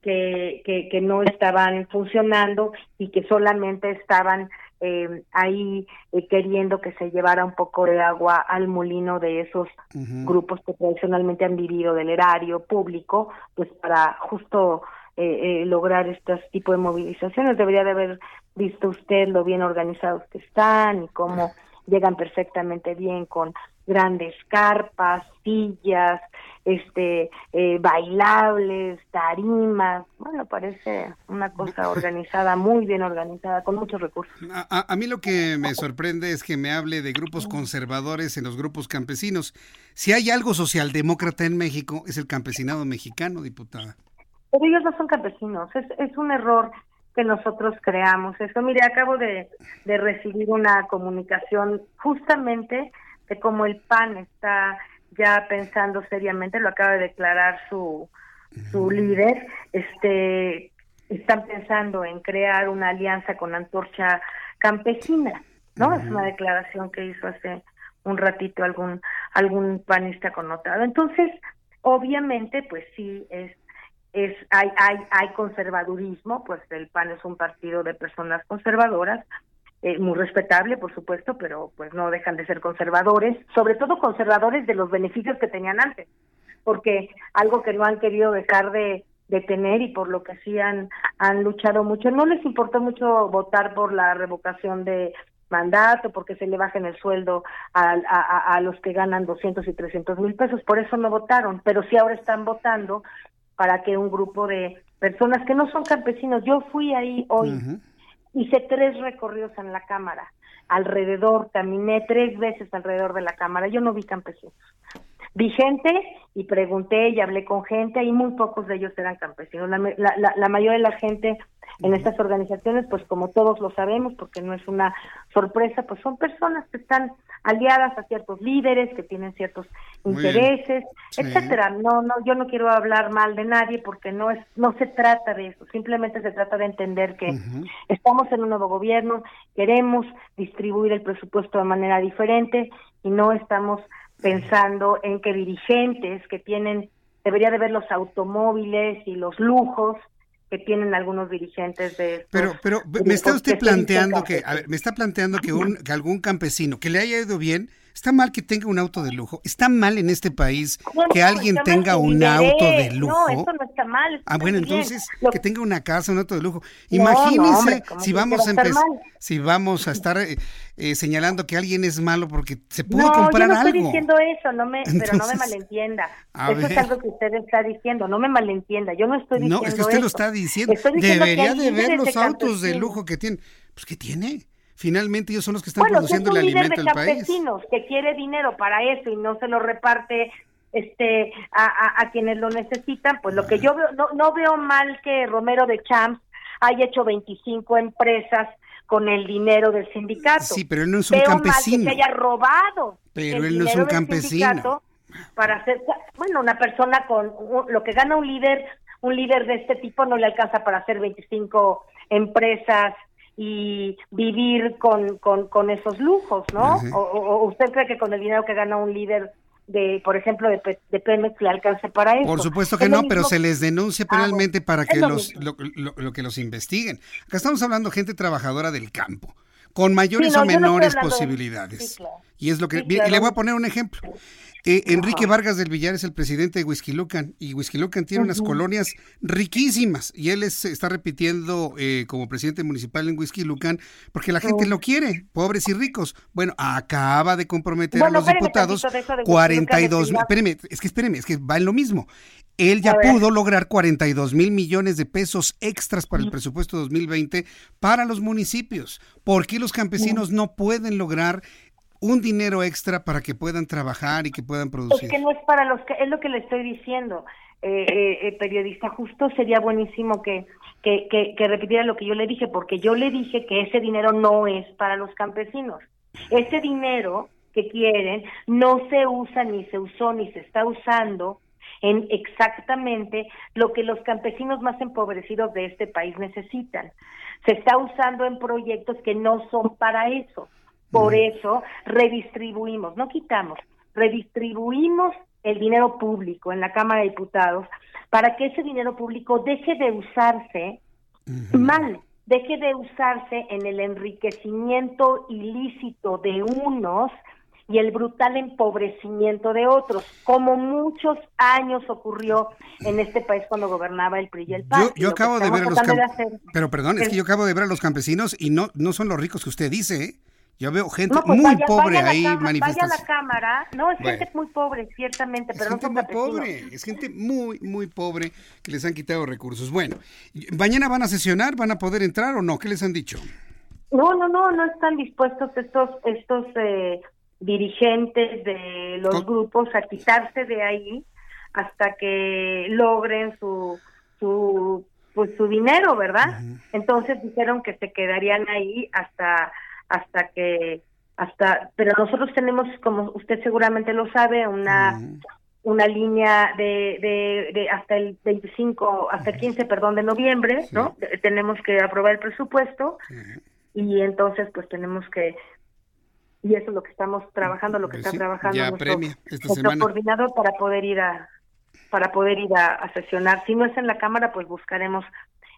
que, que, que no estaban funcionando y que solamente estaban eh, ahí eh, queriendo que se llevara un poco de agua al molino de esos grupos que tradicionalmente han vivido del erario público, pues para justo eh, lograr este tipo de movilizaciones. Debería de haber visto usted lo bien organizados que están y cómo llegan perfectamente bien con grandes carpas, sillas, este eh, bailables, tarimas, bueno, parece una cosa organizada, muy bien organizada, con muchos recursos. A, a, mí lo que me sorprende es que me hable de grupos conservadores en los grupos campesinos. Si hay algo socialdemócrata en México, es el campesinado mexicano, diputada. Pero ellos no son campesinos, es, es un error que nosotros creamos eso. Mire, acabo de, de recibir una comunicación justamente de cómo el PAN está ya pensando seriamente, lo acaba de declarar su, su líder, este están pensando en crear una alianza con Antorcha Campesina, ¿no? Es una declaración que hizo hace un ratito algún algún panista connotado. Entonces, obviamente, pues sí es es hay hay hay conservadurismo, pues el PAN es un partido de personas conservadoras, eh, muy respetable, por supuesto, pero pues no dejan de ser conservadores, sobre todo conservadores de los beneficios que tenían antes, porque algo que no han querido dejar de, tener y por lo que sí han, han luchado mucho, no les importó mucho votar por la revocación de mandato, porque se le bajen el sueldo a, a, a los que ganan 200 y 300 mil pesos, por eso no votaron, pero sí ahora están votando para que un grupo de personas que no son campesinos, yo fui ahí hoy, hice tres recorridos en la Cámara, alrededor, caminé tres veces alrededor de la Cámara, yo no vi campesinos. Vi gente y pregunté y hablé con gente y muy pocos de ellos eran campesinos. La, la, la mayoría de la gente en estas organizaciones, pues como todos lo sabemos, porque no es una sorpresa, pues son personas que están aliadas a ciertos líderes, que tienen ciertos intereses, etcétera. No, no, yo no quiero hablar mal de nadie porque no es, no se trata de eso. Simplemente se trata de entender que estamos en un nuevo gobierno, queremos distribuir el presupuesto de manera diferente y no estamos pensando en que dirigentes que tienen debería de ver los automóviles y los lujos que tienen algunos dirigentes de pero pero me está usted planteando que a ver, me está planteando que un que algún campesino que le haya ido bien Está mal que tenga un auto de lujo. Está mal en este país que alguien tenga un auto de lujo. No, eso no está mal. ah, bueno, entonces que tenga una casa, un auto de lujo. Imagínense si vamos a empezar, si vamos a estar eh, eh, señalando que alguien es malo porque se puede comprar algo. No, estoy diciendo eso, no me, pero no me malentienda. Eso es algo que usted está diciendo, no me malentienda. Yo no estoy diciendo No, es que usted lo está diciendo. Debería de ver los autos de lujo que tienen. Pues ¿qué tiene? Finalmente ellos son los que están produciendo el alimento del país. campesinos que quiere dinero para eso y no se lo reparte este a, a, quienes lo necesitan, pues lo que yo veo, no, no veo mal que Romero de Champs haya hecho 25 empresas con el dinero del sindicato. Sí, pero él no es un campesino. Mal que se haya robado. Pero él no es un campesino. Para hacer, bueno, una persona con lo que gana un líder, un líder de este tipo no le alcanza para hacer 25 empresas y vivir con, con, esos lujos, ¿no? o, usted cree que con el dinero que gana un líder de, por ejemplo, de, de Pemex le alcance para eso? Por supuesto que no, pero se les denuncia ah, penalmente para que los lo, lo, que los investiguen. Acá estamos hablando gente trabajadora del campo, con mayores o menores posibilidades. Y es lo que y le voy a poner un ejemplo. Eh, Enrique Vargas del Villar es el presidente de Huizquilucan y Huizquilucan tiene unas colonias riquísimas y él está repitiendo eh, como presidente municipal en Huizquilucan porque la gente lo quiere, pobres y ricos. Bueno, acaba de comprometer a los diputados 42 mil, espéreme, es que espéreme, es que va en lo mismo. Él ya pudo lograr 42 mil millones de pesos extras para el presupuesto 2020 para los municipios. ¿Por qué los campesinos no pueden lograr un dinero extra para que puedan trabajar y que puedan producir. Es que no es para los que, es lo que le estoy diciendo, eh, eh, periodista, justo sería buenísimo que, que, que, repitiera lo que yo le dije, porque yo le dije que ese dinero no es para los campesinos. Ese dinero que quieren no se usa ni se usó ni se está usando en exactamente lo que los campesinos más empobrecidos de este país necesitan. Se está usando en proyectos que no son para eso. Por eso redistribuimos, no quitamos, redistribuimos el dinero público en la Cámara de Diputados para que ese dinero público deje de usarse mal, deje de usarse en el enriquecimiento ilícito de unos y el brutal empobrecimiento de otros, como muchos años ocurrió en este país cuando gobernaba el PRI y el PAN. Yo, acabo de ver a los campesinos, pero perdón, es que yo acabo de ver a los campesinos y no, no son los ricos que usted dice, ¿eh? Yo veo gente No, pues muy vaya- pobre vaya ahí cámara- Vaya a manifestando. la cámara. No, es Bueno. gente muy pobre, ciertamente, Es pero no gente son muy pobre, es gente muy, muy pobre que les han quitado recursos. Bueno, ¿mañana van a sesionar? ¿Van a poder entrar o no? ¿Qué les han dicho? No, no, no, no están dispuestos estos estos eh, dirigentes de los grupos a quitarse de ahí hasta que logren su su pues su dinero, ¿verdad? Entonces dijeron que se quedarían ahí hasta hasta que hasta pero nosotros tenemos como usted seguramente lo sabe una una línea de, de, de hasta el 25 hasta el 15 perdón de noviembre no Eh, tenemos que aprobar el presupuesto y entonces pues tenemos que y eso es lo que estamos trabajando lo que Pues está sí, trabajando ya nuestro, esta nuestro semana. coordinador para poder ir a para poder ir a, a sesionar. Si no es en la cámara pues buscaremos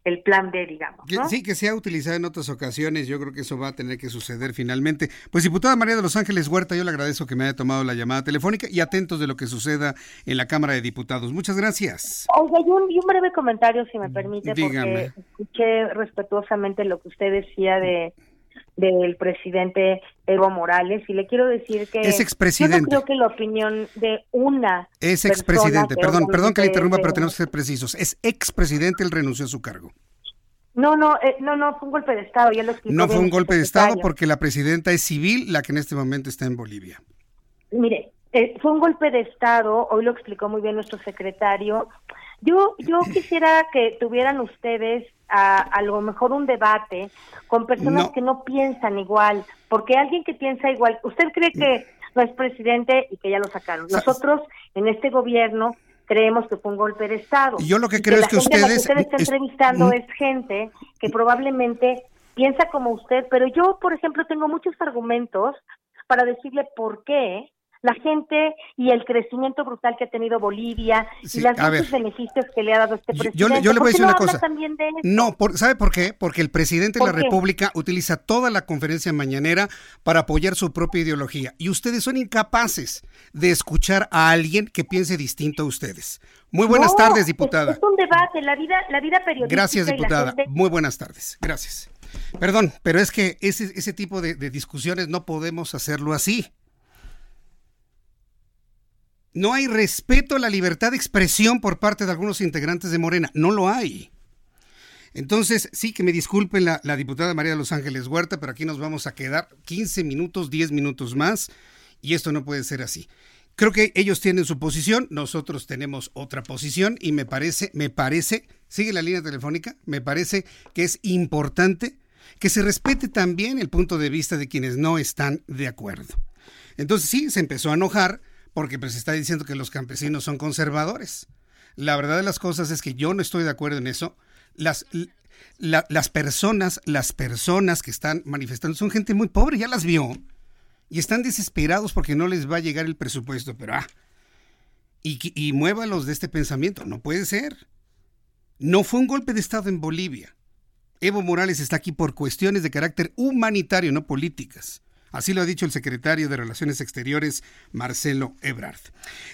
el plan B digamos. Sí, que se ha utilizado en otras ocasiones. Yo creo que eso va a tener que suceder finalmente. Pues, diputada María de Los Ángeles Huerta, yo le agradezco que me haya tomado la llamada telefónica y atentos de lo que suceda en la Cámara de Diputados. Muchas gracias. Oiga, y un, y un breve comentario, si me permite, Dígame. porque escuché respetuosamente lo que usted decía de del presidente Evo Morales y le quiero decir que Es expresidente. yo no creo que la opinión de una Es expresidente. Perdón, perdón que le interrumpa, es pero de- tenemos que ser precisos. Es expresidente, él renunció a su cargo. no no eh, no no fue un golpe de estado ya lo explicó No fue un golpe de Estado porque la presidenta es civil, la que en este momento está en Bolivia. Mire, eh, fue un golpe de Estado, hoy lo explicó muy bien nuestro secretario. Yo, yo quisiera que tuvieran ustedes a, a lo mejor un debate con personas No. que no piensan igual, porque alguien que piensa igual, ¿usted cree que no es presidente y que ya lo sacaron? Nosotros en este gobierno creemos que fue un golpe de Estado. Yo lo que creo es que a la ustedes- usted está es- entrevistando Mm. es gente que probablemente piensa como usted, pero yo, por ejemplo, tengo muchos argumentos para decirle por qué la gente y el crecimiento brutal que ha tenido Bolivia Sí, y los muchos beneficios que le ha dado este presidente. yo le- yo le ¿Por voy a decir no una cosa. de? No, por- ¿sabe por qué? Porque el presidente de la. República utiliza toda la conferencia mañanera para apoyar su propia ideología. Y ustedes son incapaces de escuchar a alguien que piense distinto a ustedes. Muy buenas No, tardes, es- diputada. Es, un debate, la vida, la vida periodística. Gracias, diputada. gente- Muy buenas tardes. Gracias. Perdón, pero es que ese, ese tipo de, de discusiones no podemos hacerlo así. No hay respeto a la libertad de expresión por parte de algunos integrantes de Morena. No lo hay. Entonces, sí, que me disculpen la, la diputada María de Los Ángeles Huerta, pero aquí nos vamos a quedar 15 minutos, 10 minutos más, y esto no puede ser así. Creo que ellos tienen su posición, nosotros tenemos otra posición, y me parece, me parece, sigue la línea telefónica, me parece que es importante que se respete también el punto de vista de quienes no están de acuerdo. Entonces sí, se empezó a enojar porque pues está diciendo que los campesinos son conservadores. La verdad de las cosas es que yo no estoy de acuerdo en eso. Las, la- las personas, las personas que están manifestando son gente muy pobre, ya las vio. Y están desesperados porque no les va a llegar el presupuesto, pero ah. Y, y muévalos de este pensamiento. No puede ser. No fue un golpe de Estado en Bolivia. Evo Morales está aquí por cuestiones de carácter humanitario, no políticas. Así lo ha dicho el secretario de Relaciones Exteriores, Marcelo Ebrard.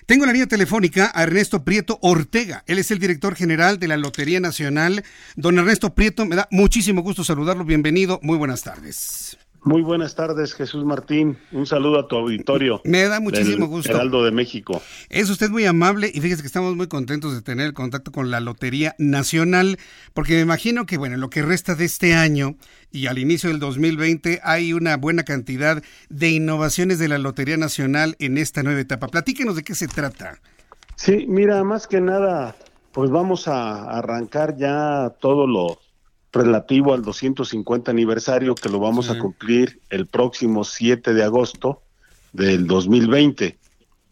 Tengo en la línea telefónica a Ernesto Prieto Ortega. Él es el director general de la Lotería Nacional. Don Ernesto Prieto, me da muchísimo gusto saludarlo. Bienvenido. Muy buenas tardes. Muy buenas tardes, Jesús Martín. Un saludo a tu auditorio. Me da muchísimo gusto. Heraldo de México. Es usted muy amable y fíjese que estamos muy contentos de tener el contacto con la Lotería Nacional, porque me imagino que, bueno, en lo que resta de este año y al inicio del 2020 hay una buena cantidad de innovaciones de la Lotería Nacional en esta nueva etapa. Platíquenos de qué se trata. Sí, mira, más que nada, pues vamos a arrancar ya todo lo relativo al 250 aniversario que lo vamos a cumplir el próximo 7 de agosto del 2020.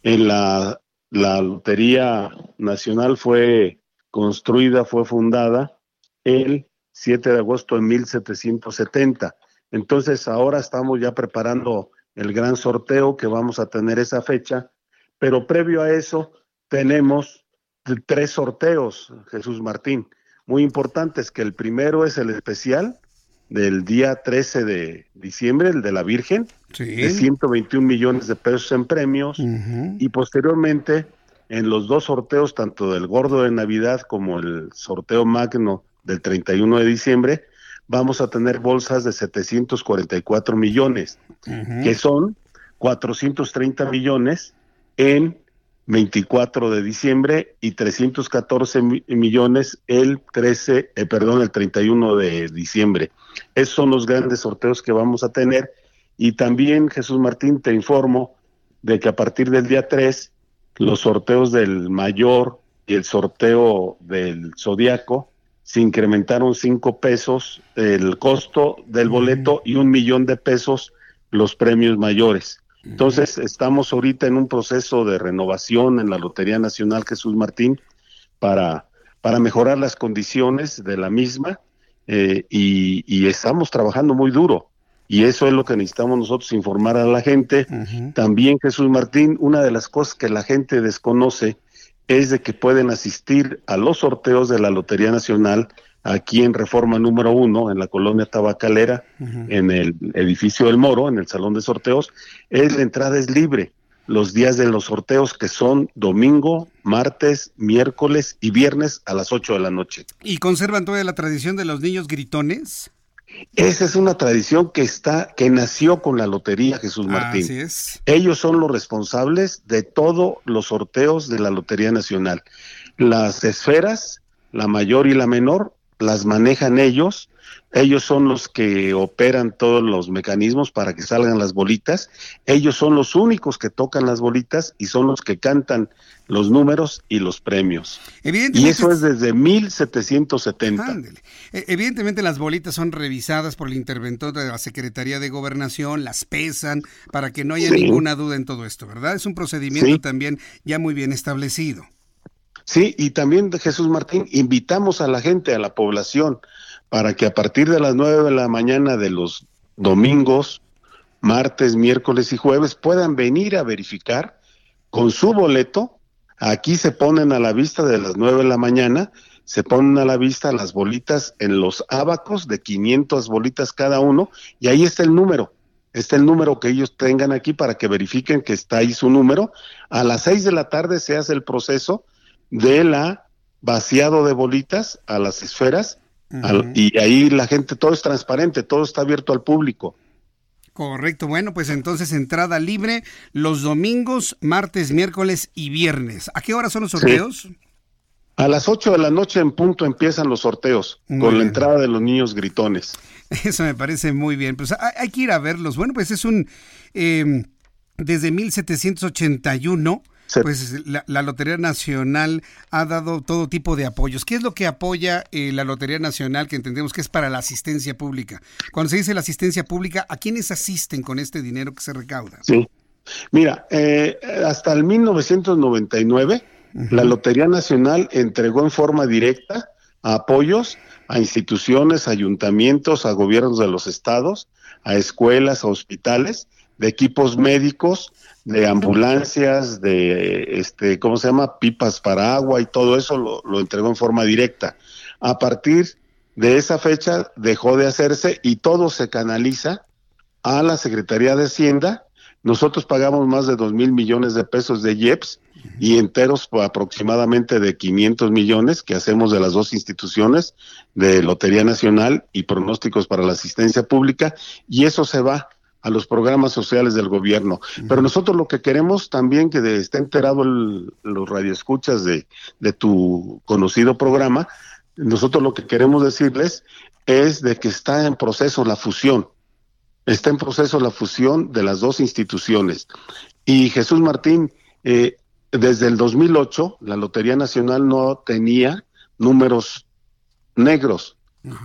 En la, la Lotería Nacional fue construida, fue fundada el 7 de agosto de 1770. Entonces ahora estamos ya preparando el gran sorteo que vamos a tener esa fecha, pero previo a eso tenemos tres sorteos, Jesús Martín, muy importantes, que el primero es el especial del día 13 de diciembre, el de la Virgen, de 121 millones de pesos en premios, y posteriormente en los dos sorteos, tanto del Gordo de Navidad como el sorteo magno del 31 de diciembre, vamos a tener bolsas de 744 millones. que son 430 millones en 24 de diciembre y 314 millones el 13, eh, perdón, el 31 de diciembre. Esos son los grandes sorteos que vamos a tener. Y también, Jesús Martín, te informo de que a partir del día 3, los sorteos del mayor y el sorteo del zodiaco se incrementaron 5 pesos el costo del boleto y un millón de pesos los premios mayores. Entonces, estamos ahorita en un proceso de renovación en la Lotería Nacional Jesús Martín para, para mejorar las condiciones de la misma eh, y, estamos trabajando muy duro. Y eso es lo que necesitamos nosotros informar a la gente. También Jesús Martín, una de las cosas que la gente desconoce es de que pueden asistir a los sorteos de la Lotería Nacional aquí en Reforma número uno, en la colonia Tabacalera, en el edificio del Moro, en el salón de sorteos, es la entrada es libre los días de los sorteos que son domingo, martes, miércoles y viernes a las 8 de la noche. ¿Y conservan toda la tradición de los niños gritones? Esa es una tradición que está que nació con la lotería Jesús Martín. Así es. Ellos son los responsables de todos los sorteos de la Lotería Nacional. Las esferas, la mayor y la menor, las manejan ellos, ellos son los que operan todos los mecanismos para que salgan las bolitas, ellos son los únicos que tocan las bolitas y son los que cantan los números y los premios. Y eso es desde 1770. E, evidentemente las bolitas son revisadas por el interventor de la Secretaría de Gobernación, las pesan para que no haya ninguna duda en todo esto, ¿verdad? Es un procedimiento también ya muy bien establecido. Sí, y también Jesús Martín, invitamos a la gente, a la población, para que a partir de las nueve de la mañana de los domingos, martes, miércoles y jueves puedan venir a verificar con su boleto. Aquí se ponen a la vista de las nueve de la mañana, se ponen a la vista las bolitas en los abacos de 500 bolitas cada uno y ahí está el número. Está el número que ellos tengan aquí para que verifiquen que está ahí su número. A las seis de la tarde se hace el proceso de la vaciado de bolitas a las esferas y ahí la gente, todo es transparente, todo está abierto al público. Correcto, bueno, pues entonces entrada libre los domingos, martes, miércoles y viernes. ¿A qué hora son los sorteos? A las 8 de la noche en punto empiezan los sorteos, con la entrada de los niños gritones. Eso me parece muy bien. Pues hay, que ir a verlos. Bueno, pues es un... Eh, desde 1781 pues la, Lotería Nacional ha dado todo tipo de apoyos. ¿Qué es lo que apoya eh, la Lotería Nacional, que entendemos que es para la asistencia pública? Cuando se dice la asistencia pública, ¿a quiénes asisten con este dinero que se recauda? Sí. Mira, eh, hasta el 1999, la Lotería Nacional entregó en forma directa apoyos a instituciones, ayuntamientos, a gobiernos de los estados, a escuelas, a hospitales, de equipos médicos, de ambulancias, de, este, ¿cómo se llama? Pipas para agua y todo eso lo, lo entregó en forma directa. A partir de esa fecha dejó de hacerse y todo se canaliza a la Secretaría de Hacienda. Nosotros pagamos más de dos mil millones de pesos de IEPS y enteros aproximadamente de 500 millones que hacemos de las dos instituciones de Lotería Nacional y pronósticos para la asistencia pública y eso se va a los programas sociales del gobierno. Pero nosotros lo que queremos también que esté enterado los radioescuchas de, de tu conocido programa, nosotros lo que queremos decirles es de que está en proceso la fusión, está en proceso la fusión de las dos instituciones. Y Jesús Martín, eh, desde el 2008, la Lotería Nacional no tenía números negros,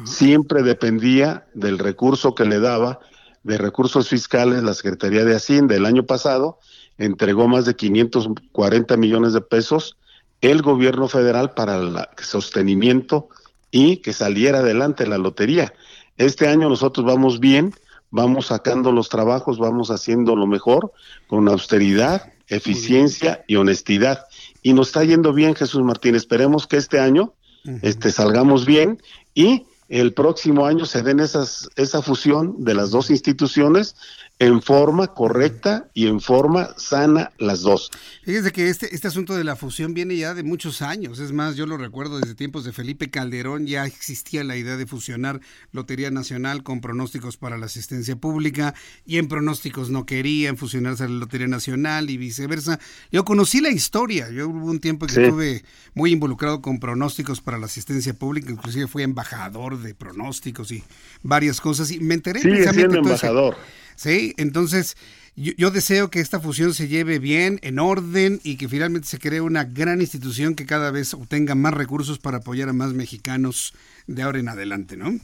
siempre dependía del recurso que le daba de Recursos Fiscales, la Secretaría de Hacienda el año pasado entregó más de 540 millones de pesos el gobierno federal para el sostenimiento y que saliera adelante la lotería. Este año nosotros vamos bien, vamos sacando los trabajos, vamos haciendo lo mejor con austeridad, eficiencia y honestidad. Y nos está yendo bien, Jesús Martín. Esperemos que este año este, salgamos bien y el próximo año se den esas, esa fusión de las dos instituciones en forma correcta y en forma sana las dos. Fíjese que este, este asunto de la fusión viene ya de muchos años. Es más, yo lo recuerdo desde tiempos de Felipe Calderón, ya existía la idea de fusionar Lotería Nacional con pronósticos para la asistencia pública y en pronósticos no querían fusionarse a la Lotería Nacional y viceversa. Yo conocí la historia, yo hubo un tiempo que estuve muy involucrado con pronósticos para la asistencia pública, inclusive fui embajador de pronósticos y varias cosas y me enteré Sigue siendo embajador. Sí, entonces yo, deseo que esta fusión se lleve bien, en orden y que finalmente se cree una gran institución que cada vez obtenga más recursos para apoyar a más mexicanos de ahora en adelante, ¿no?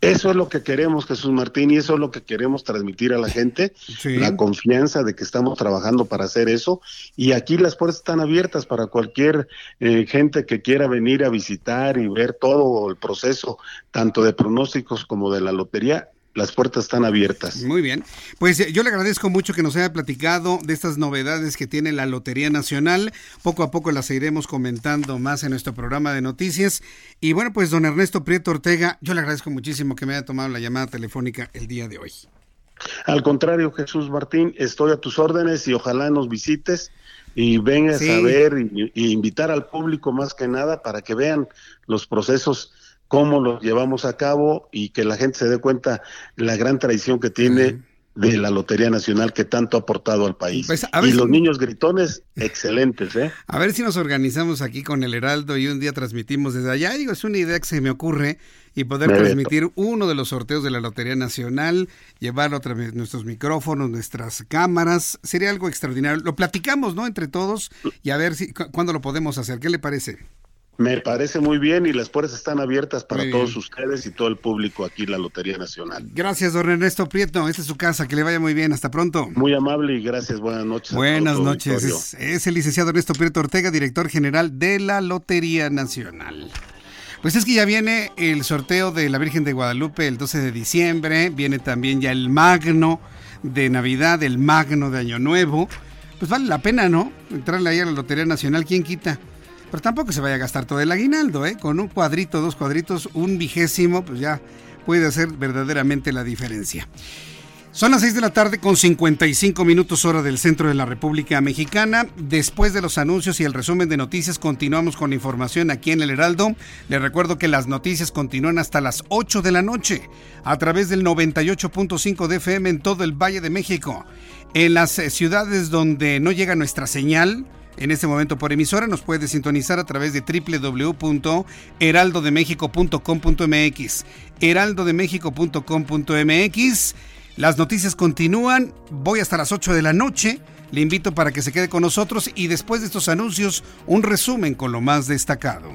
Eso es lo que queremos, Jesús Martín, y eso es lo que queremos transmitir a la gente, la confianza de que estamos trabajando para hacer eso. Y aquí las puertas están abiertas para cualquier eh, gente que quiera venir a visitar y ver todo el proceso, tanto de pronósticos como de la lotería las puertas están abiertas. Muy bien. Pues eh, yo le agradezco mucho que nos haya platicado de estas novedades que tiene la Lotería Nacional. Poco a poco las iremos comentando más en nuestro programa de noticias. Y bueno, pues don Ernesto Prieto Ortega, yo le agradezco muchísimo que me haya tomado la llamada telefónica el día de hoy. Al contrario, Jesús Martín, estoy a tus órdenes y ojalá nos visites y vengas a ver y, y invitar al público más que nada para que vean los procesos cómo lo llevamos a cabo y que la gente se dé cuenta la gran tradición que tiene de la Lotería Nacional que tanto ha aportado al país. Pues, y los niños gritones, excelentes, ¿eh? A ver si nos organizamos aquí con el Heraldo y un día transmitimos desde allá. Digo, es una idea que se me ocurre y poder transmitir uno de los sorteos de la Lotería Nacional, llevarlo a través de nuestros micrófonos, nuestras cámaras, sería algo extraordinario. Lo platicamos, ¿no? Entre todos y a ver si cuándo lo podemos hacer. ¿Qué le parece? Me parece muy bien y las puertas están abiertas para todos ustedes y todo el público aquí en la Lotería Nacional. Gracias, don Ernesto Prieto. Esta es su casa. Que le vaya muy bien. Hasta pronto. Muy amable y gracias. Buenas noches. Buenas noches. Es, el licenciado Ernesto Prieto Ortega, director general de la Lotería Nacional. Pues es que ya viene el sorteo de la Virgen de Guadalupe el 12 de diciembre. Viene también ya el magno de Navidad, el magno de Año Nuevo. Pues vale la pena, ¿no? Entrarle ahí a la Lotería Nacional. ¿Quién quita? Pero tampoco se vaya a gastar todo el aguinaldo, ¿eh? Con un cuadrito, dos cuadritos, un vigésimo, pues ya puede hacer verdaderamente la diferencia. Son las 6 de la tarde con 55 minutos hora del centro de la República Mexicana. Después de los anuncios y el resumen de noticias, continuamos con la información aquí en el Heraldo. Le recuerdo que las noticias continúan hasta las 8 de la noche a través del 98.5 de FM en todo el Valle de México. En las eh, ciudades donde no llega nuestra señal, en este momento por emisora. Nos puede sintonizar a través de www.heraldodemexico.com.mx. heraldodemexico.com.mx. Las noticias continúan. Voy hasta las 8 de la noche. Le invito para que se quede con nosotros y después de estos anuncios, un resumen con lo más destacado.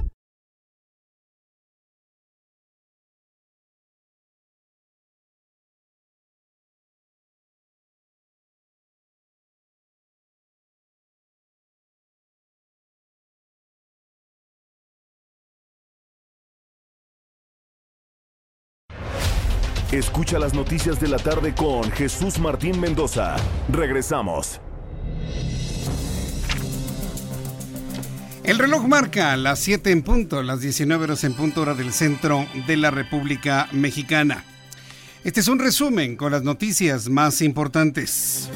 Escucha las noticias de la tarde con Jesús Martín Mendoza. Regresamos. El reloj marca las 7 en punto, las 19 horas en punto hora del centro de la República Mexicana. Este es un resumen con las noticias más importantes.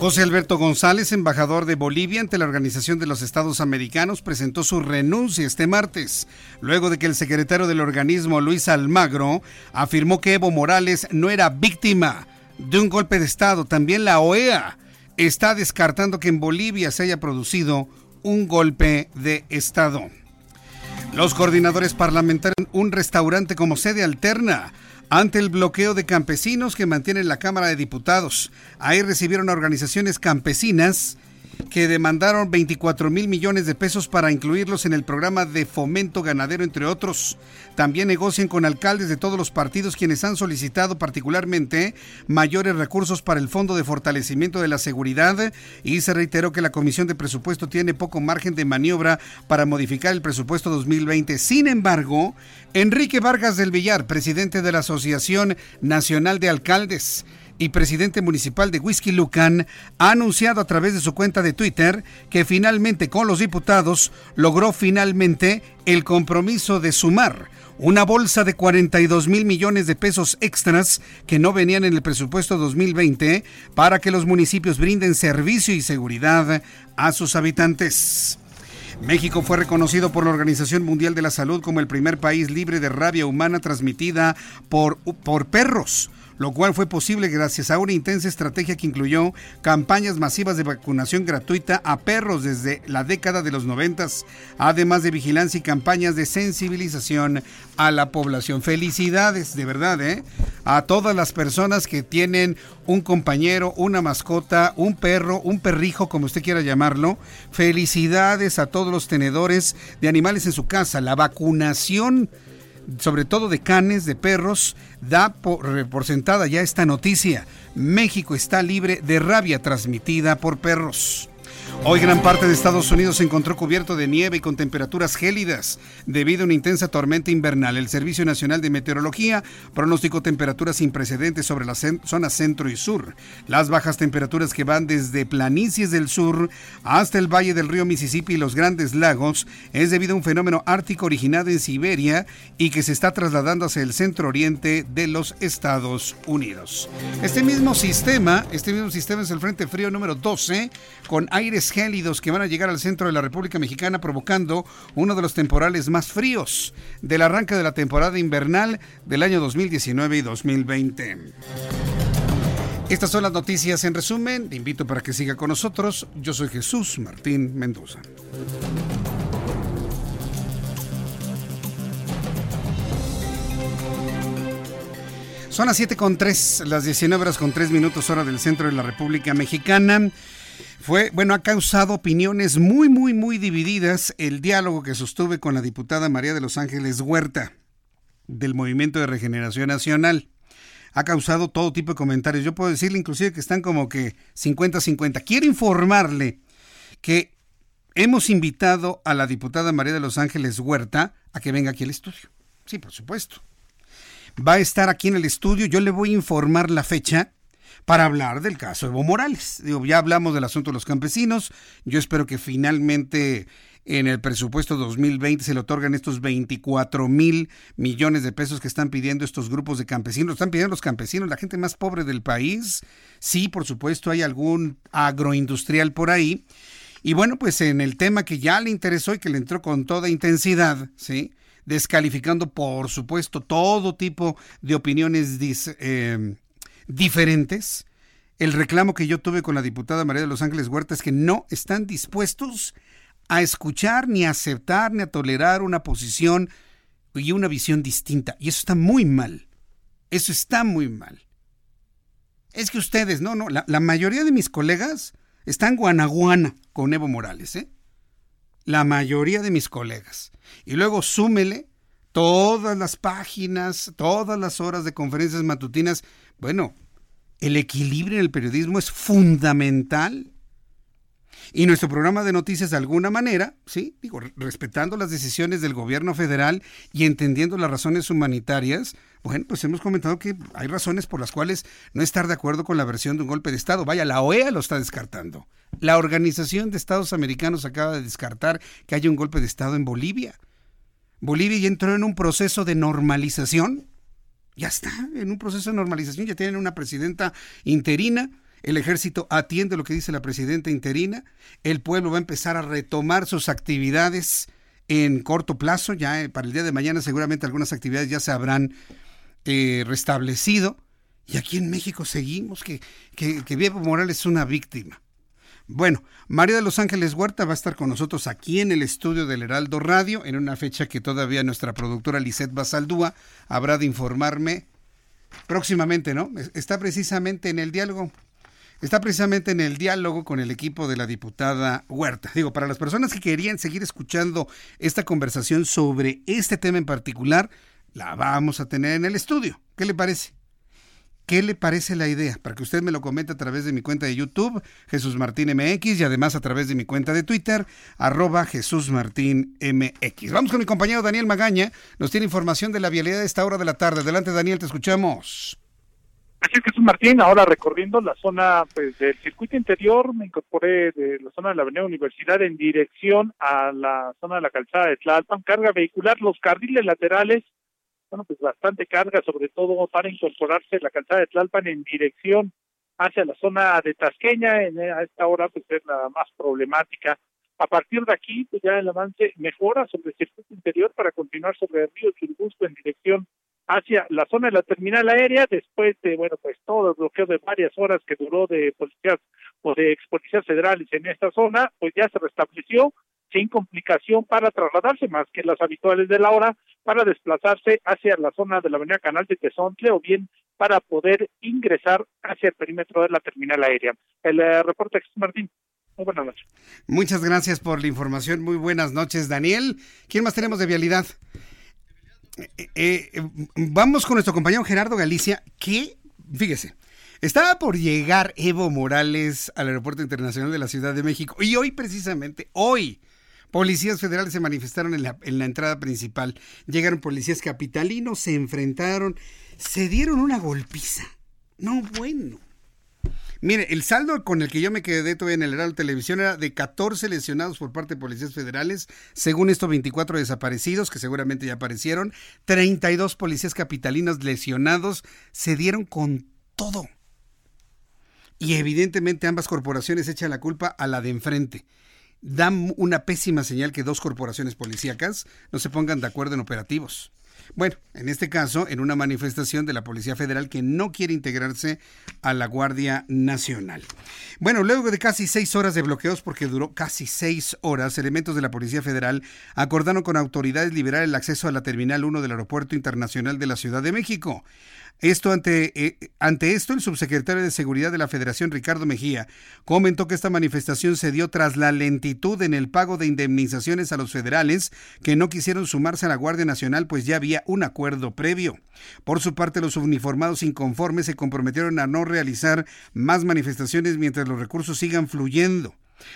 José Alberto González, embajador de Bolivia ante la Organización de los Estados Americanos, presentó su renuncia este martes, luego de que el secretario del organismo, Luis Almagro, afirmó que Evo Morales no era víctima de un golpe de Estado. También la OEA está descartando que en Bolivia se haya producido un golpe de Estado. Los coordinadores parlamentarios un restaurante como sede alterna ante el bloqueo de campesinos que mantienen la Cámara de Diputados. Ahí recibieron organizaciones campesinas que demandaron 24 mil millones de pesos para incluirlos en el programa de fomento ganadero, entre otros. También negocian con alcaldes de todos los partidos quienes han solicitado particularmente mayores recursos para el Fondo de Fortalecimiento de la Seguridad y se reiteró que la Comisión de Presupuesto tiene poco margen de maniobra para modificar el presupuesto 2020. Sin embargo, Enrique Vargas del Villar, presidente de la Asociación Nacional de Alcaldes, y presidente municipal de Whisky Lucan, ha anunciado a través de su cuenta de Twitter que finalmente con los diputados logró finalmente el compromiso de sumar una bolsa de 42 mil millones de pesos extras que no venían en el presupuesto 2020 para que los municipios brinden servicio y seguridad a sus habitantes. México fue reconocido por la Organización Mundial de la Salud como el primer país libre de rabia humana transmitida por, por perros lo cual fue posible gracias a una intensa estrategia que incluyó campañas masivas de vacunación gratuita a perros desde la década de los noventas, además de vigilancia y campañas de sensibilización a la población. Felicidades, de verdad, ¿eh? a todas las personas que tienen un compañero, una mascota, un perro, un perrijo, como usted quiera llamarlo. Felicidades a todos los tenedores de animales en su casa. La vacunación sobre todo de canes, de perros, da por, por, sentada ya esta noticia. México está libre de rabia transmitida por perros. Hoy gran parte de Estados Unidos se encontró cubierto de nieve y con temperaturas gélidas debido a una intensa tormenta invernal. El Servicio Nacional de Meteorología pronosticó temperaturas sin precedentes sobre la zona centro y sur. Las bajas temperaturas que van desde planicies del sur hasta el valle del río Mississippi y los grandes lagos es debido a un fenómeno ártico originado en Siberia y que se está trasladando hacia el centro oriente de los Estados Unidos. Este mismo sistema, este mismo sistema es el Frente Frío número 12 con gélidos que van a llegar al centro de la República Mexicana provocando uno de los temporales más fríos del arranque de la temporada invernal del año 2019 y 2020. Estas son las noticias en resumen. Te invito para que siga con nosotros. Yo soy Jesús Martín Mendoza. Son las 7 con 3, las 19 horas con 3 minutos hora del centro de la República Mexicana. Fue, bueno, ha causado opiniones muy, muy, muy divididas el diálogo que sostuve con la diputada María de los Ángeles Huerta del Movimiento de Regeneración Nacional. Ha causado todo tipo de comentarios. Yo puedo decirle inclusive que están como que 50-50. Quiero informarle que hemos invitado a la diputada María de los Ángeles Huerta a que venga aquí al estudio. Sí, por supuesto. Va a estar aquí en el estudio. Yo le voy a informar la fecha para hablar del caso Evo Morales. Digo, ya hablamos del asunto de los campesinos. Yo espero que finalmente en el presupuesto 2020 se le otorgan estos 24 mil millones de pesos que están pidiendo estos grupos de campesinos. Están pidiendo los campesinos, la gente más pobre del país. Sí, por supuesto, hay algún agroindustrial por ahí. Y bueno, pues en el tema que ya le interesó y que le entró con toda intensidad, ¿sí? Descalificando, por supuesto, todo tipo de opiniones eh, diferentes. El reclamo que yo tuve con la diputada María de los Ángeles Huerta es que no están dispuestos a escuchar, ni a aceptar, ni a tolerar una posición y una visión distinta. Y eso está muy mal. Eso está muy mal. Es que ustedes, no, no, la, la mayoría de mis colegas están guanaguana con Evo Morales, ¿eh? La mayoría de mis colegas. Y luego súmele todas las páginas, todas las horas de conferencias matutinas. Bueno, el equilibrio en el periodismo es fundamental. Y nuestro programa de noticias de alguna manera, sí, digo, respetando las decisiones del gobierno federal y entendiendo las razones humanitarias, bueno, pues hemos comentado que hay razones por las cuales no estar de acuerdo con la versión de un golpe de Estado. Vaya, la OEA lo está descartando. La Organización de Estados Americanos acaba de descartar que haya un golpe de Estado en Bolivia. Bolivia ya entró en un proceso de normalización. Ya está, en un proceso de normalización. Ya tienen una presidenta interina. El ejército atiende lo que dice la presidenta interina. El pueblo va a empezar a retomar sus actividades en corto plazo. Ya eh, para el día de mañana seguramente algunas actividades ya se habrán eh, restablecido. Y aquí en México seguimos que, que, que Morales es una víctima. Bueno, María de los Ángeles Huerta va a estar con nosotros aquí en el estudio del Heraldo Radio en una fecha que todavía nuestra productora Lisette Basaldúa habrá de informarme próximamente, ¿no? Está precisamente en el diálogo. Está precisamente en el diálogo con el equipo de la diputada Huerta. Digo, para las personas que querían seguir escuchando esta conversación sobre este tema en particular, la vamos a tener en el estudio. ¿Qué le parece? ¿Qué le parece la idea? Para que usted me lo comente a través de mi cuenta de YouTube, Jesús Martín MX, y además a través de mi cuenta de Twitter, arroba Jesús Martín MX. Vamos con mi compañero Daniel Magaña, nos tiene información de la vialidad de esta hora de la tarde. Adelante, Daniel, te escuchamos. Así es, Jesús Martín, ahora recorriendo la zona pues, del circuito interior, me incorporé de la zona de la Avenida Universidad en dirección a la zona de la calzada de Tlalpan, carga vehicular, los carriles laterales bueno, pues bastante carga, sobre todo para incorporarse la calzada de Tlalpan en dirección hacia la zona de Tasqueña, en, a esta hora pues es la más problemática. A partir de aquí, pues ya el avance mejora sobre el circuito interior para continuar sobre el río Churubusco en dirección hacia la zona de la terminal aérea, después de, bueno, pues todo el bloqueo de varias horas que duró de policías o de ex policías federales en esta zona, pues ya se restableció sin complicación para trasladarse más que las habituales de la hora para desplazarse hacia la zona de la avenida Canal de Tezontle o bien para poder ingresar hacia el perímetro de la terminal aérea. El eh, reporte es Martín. Muy buenas noches. Muchas gracias por la información. Muy buenas noches, Daniel. ¿Quién más tenemos de vialidad? Eh, eh, vamos con nuestro compañero Gerardo Galicia, que, fíjese, estaba por llegar Evo Morales al Aeropuerto Internacional de la Ciudad de México y hoy precisamente, hoy, Policías federales se manifestaron en la, en la entrada principal. Llegaron policías capitalinos, se enfrentaron, se dieron una golpiza. No, bueno. Mire, el saldo con el que yo me quedé todavía en el Heraldo Televisión era de 14 lesionados por parte de policías federales, según esto 24 desaparecidos que seguramente ya aparecieron, 32 policías capitalinos lesionados, se dieron con todo. Y evidentemente ambas corporaciones echan la culpa a la de enfrente dan una pésima señal que dos corporaciones policíacas no se pongan de acuerdo en operativos. Bueno, en este caso, en una manifestación de la Policía Federal que no quiere integrarse a la Guardia Nacional. Bueno, luego de casi seis horas de bloqueos, porque duró casi seis horas, elementos de la Policía Federal acordaron con autoridades liberar el acceso a la Terminal 1 del Aeropuerto Internacional de la Ciudad de México. Esto ante, eh, ante esto, el subsecretario de Seguridad de la Federación, Ricardo Mejía, comentó que esta manifestación se dio tras la lentitud en el pago de indemnizaciones a los federales que no quisieron sumarse a la Guardia Nacional, pues ya había un acuerdo previo. Por su parte, los uniformados inconformes se comprometieron a no realizar más manifestaciones mientras los recursos sigan fluyendo.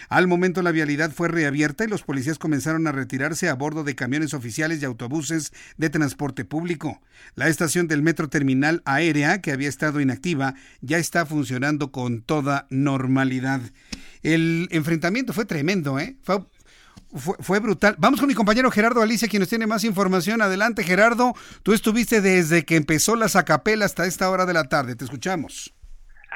Al momento la vialidad fue reabierta y los policías comenzaron a retirarse a bordo de camiones oficiales y autobuses de transporte público. La estación del Metro Terminal Aérea, que había estado inactiva, ya está funcionando con toda normalidad. El enfrentamiento fue tremendo, ¿eh? Fue, brutal. Vamos con mi compañero Gerardo Alicia, quien nos tiene más información. Adelante, Gerardo. Tú estuviste desde que empezó la Zacapela hasta esta hora de la tarde. Te escuchamos.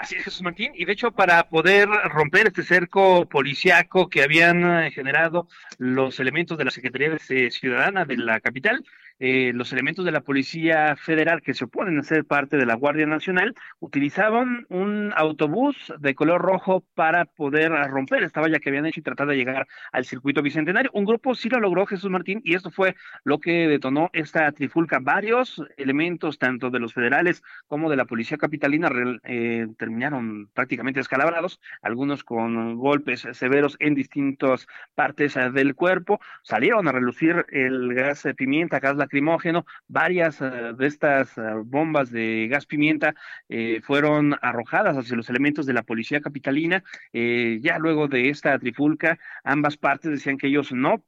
Así es, Jesús Martín. Y de hecho, para poder romper este cerco policiaco que habían eh, generado los elementos de la Secretaría de Ciudadana de la capital, eh, los elementos de la Policía Federal que se oponen a ser parte de la Guardia Nacional utilizaban un autobús de color rojo para poder romper esta valla que habían hecho y tratar de llegar al circuito bicentenario. Un grupo sí lo logró Jesús Martín y esto fue lo que detonó esta trifulca. Varios elementos, tanto de los federales como de la Policía Capitalina, eh, terminaron prácticamente descalabrados, algunos con golpes severos en distintas partes del cuerpo. Salieron a relucir el gas de pimienta, gas lacrimógeno. Varias eh, de estas eh, bombas de gas pimienta fueron arrojadas hacia los elementos de la policía capitalina. ya luego de esta trifulca, ambas partes decían que ellos no,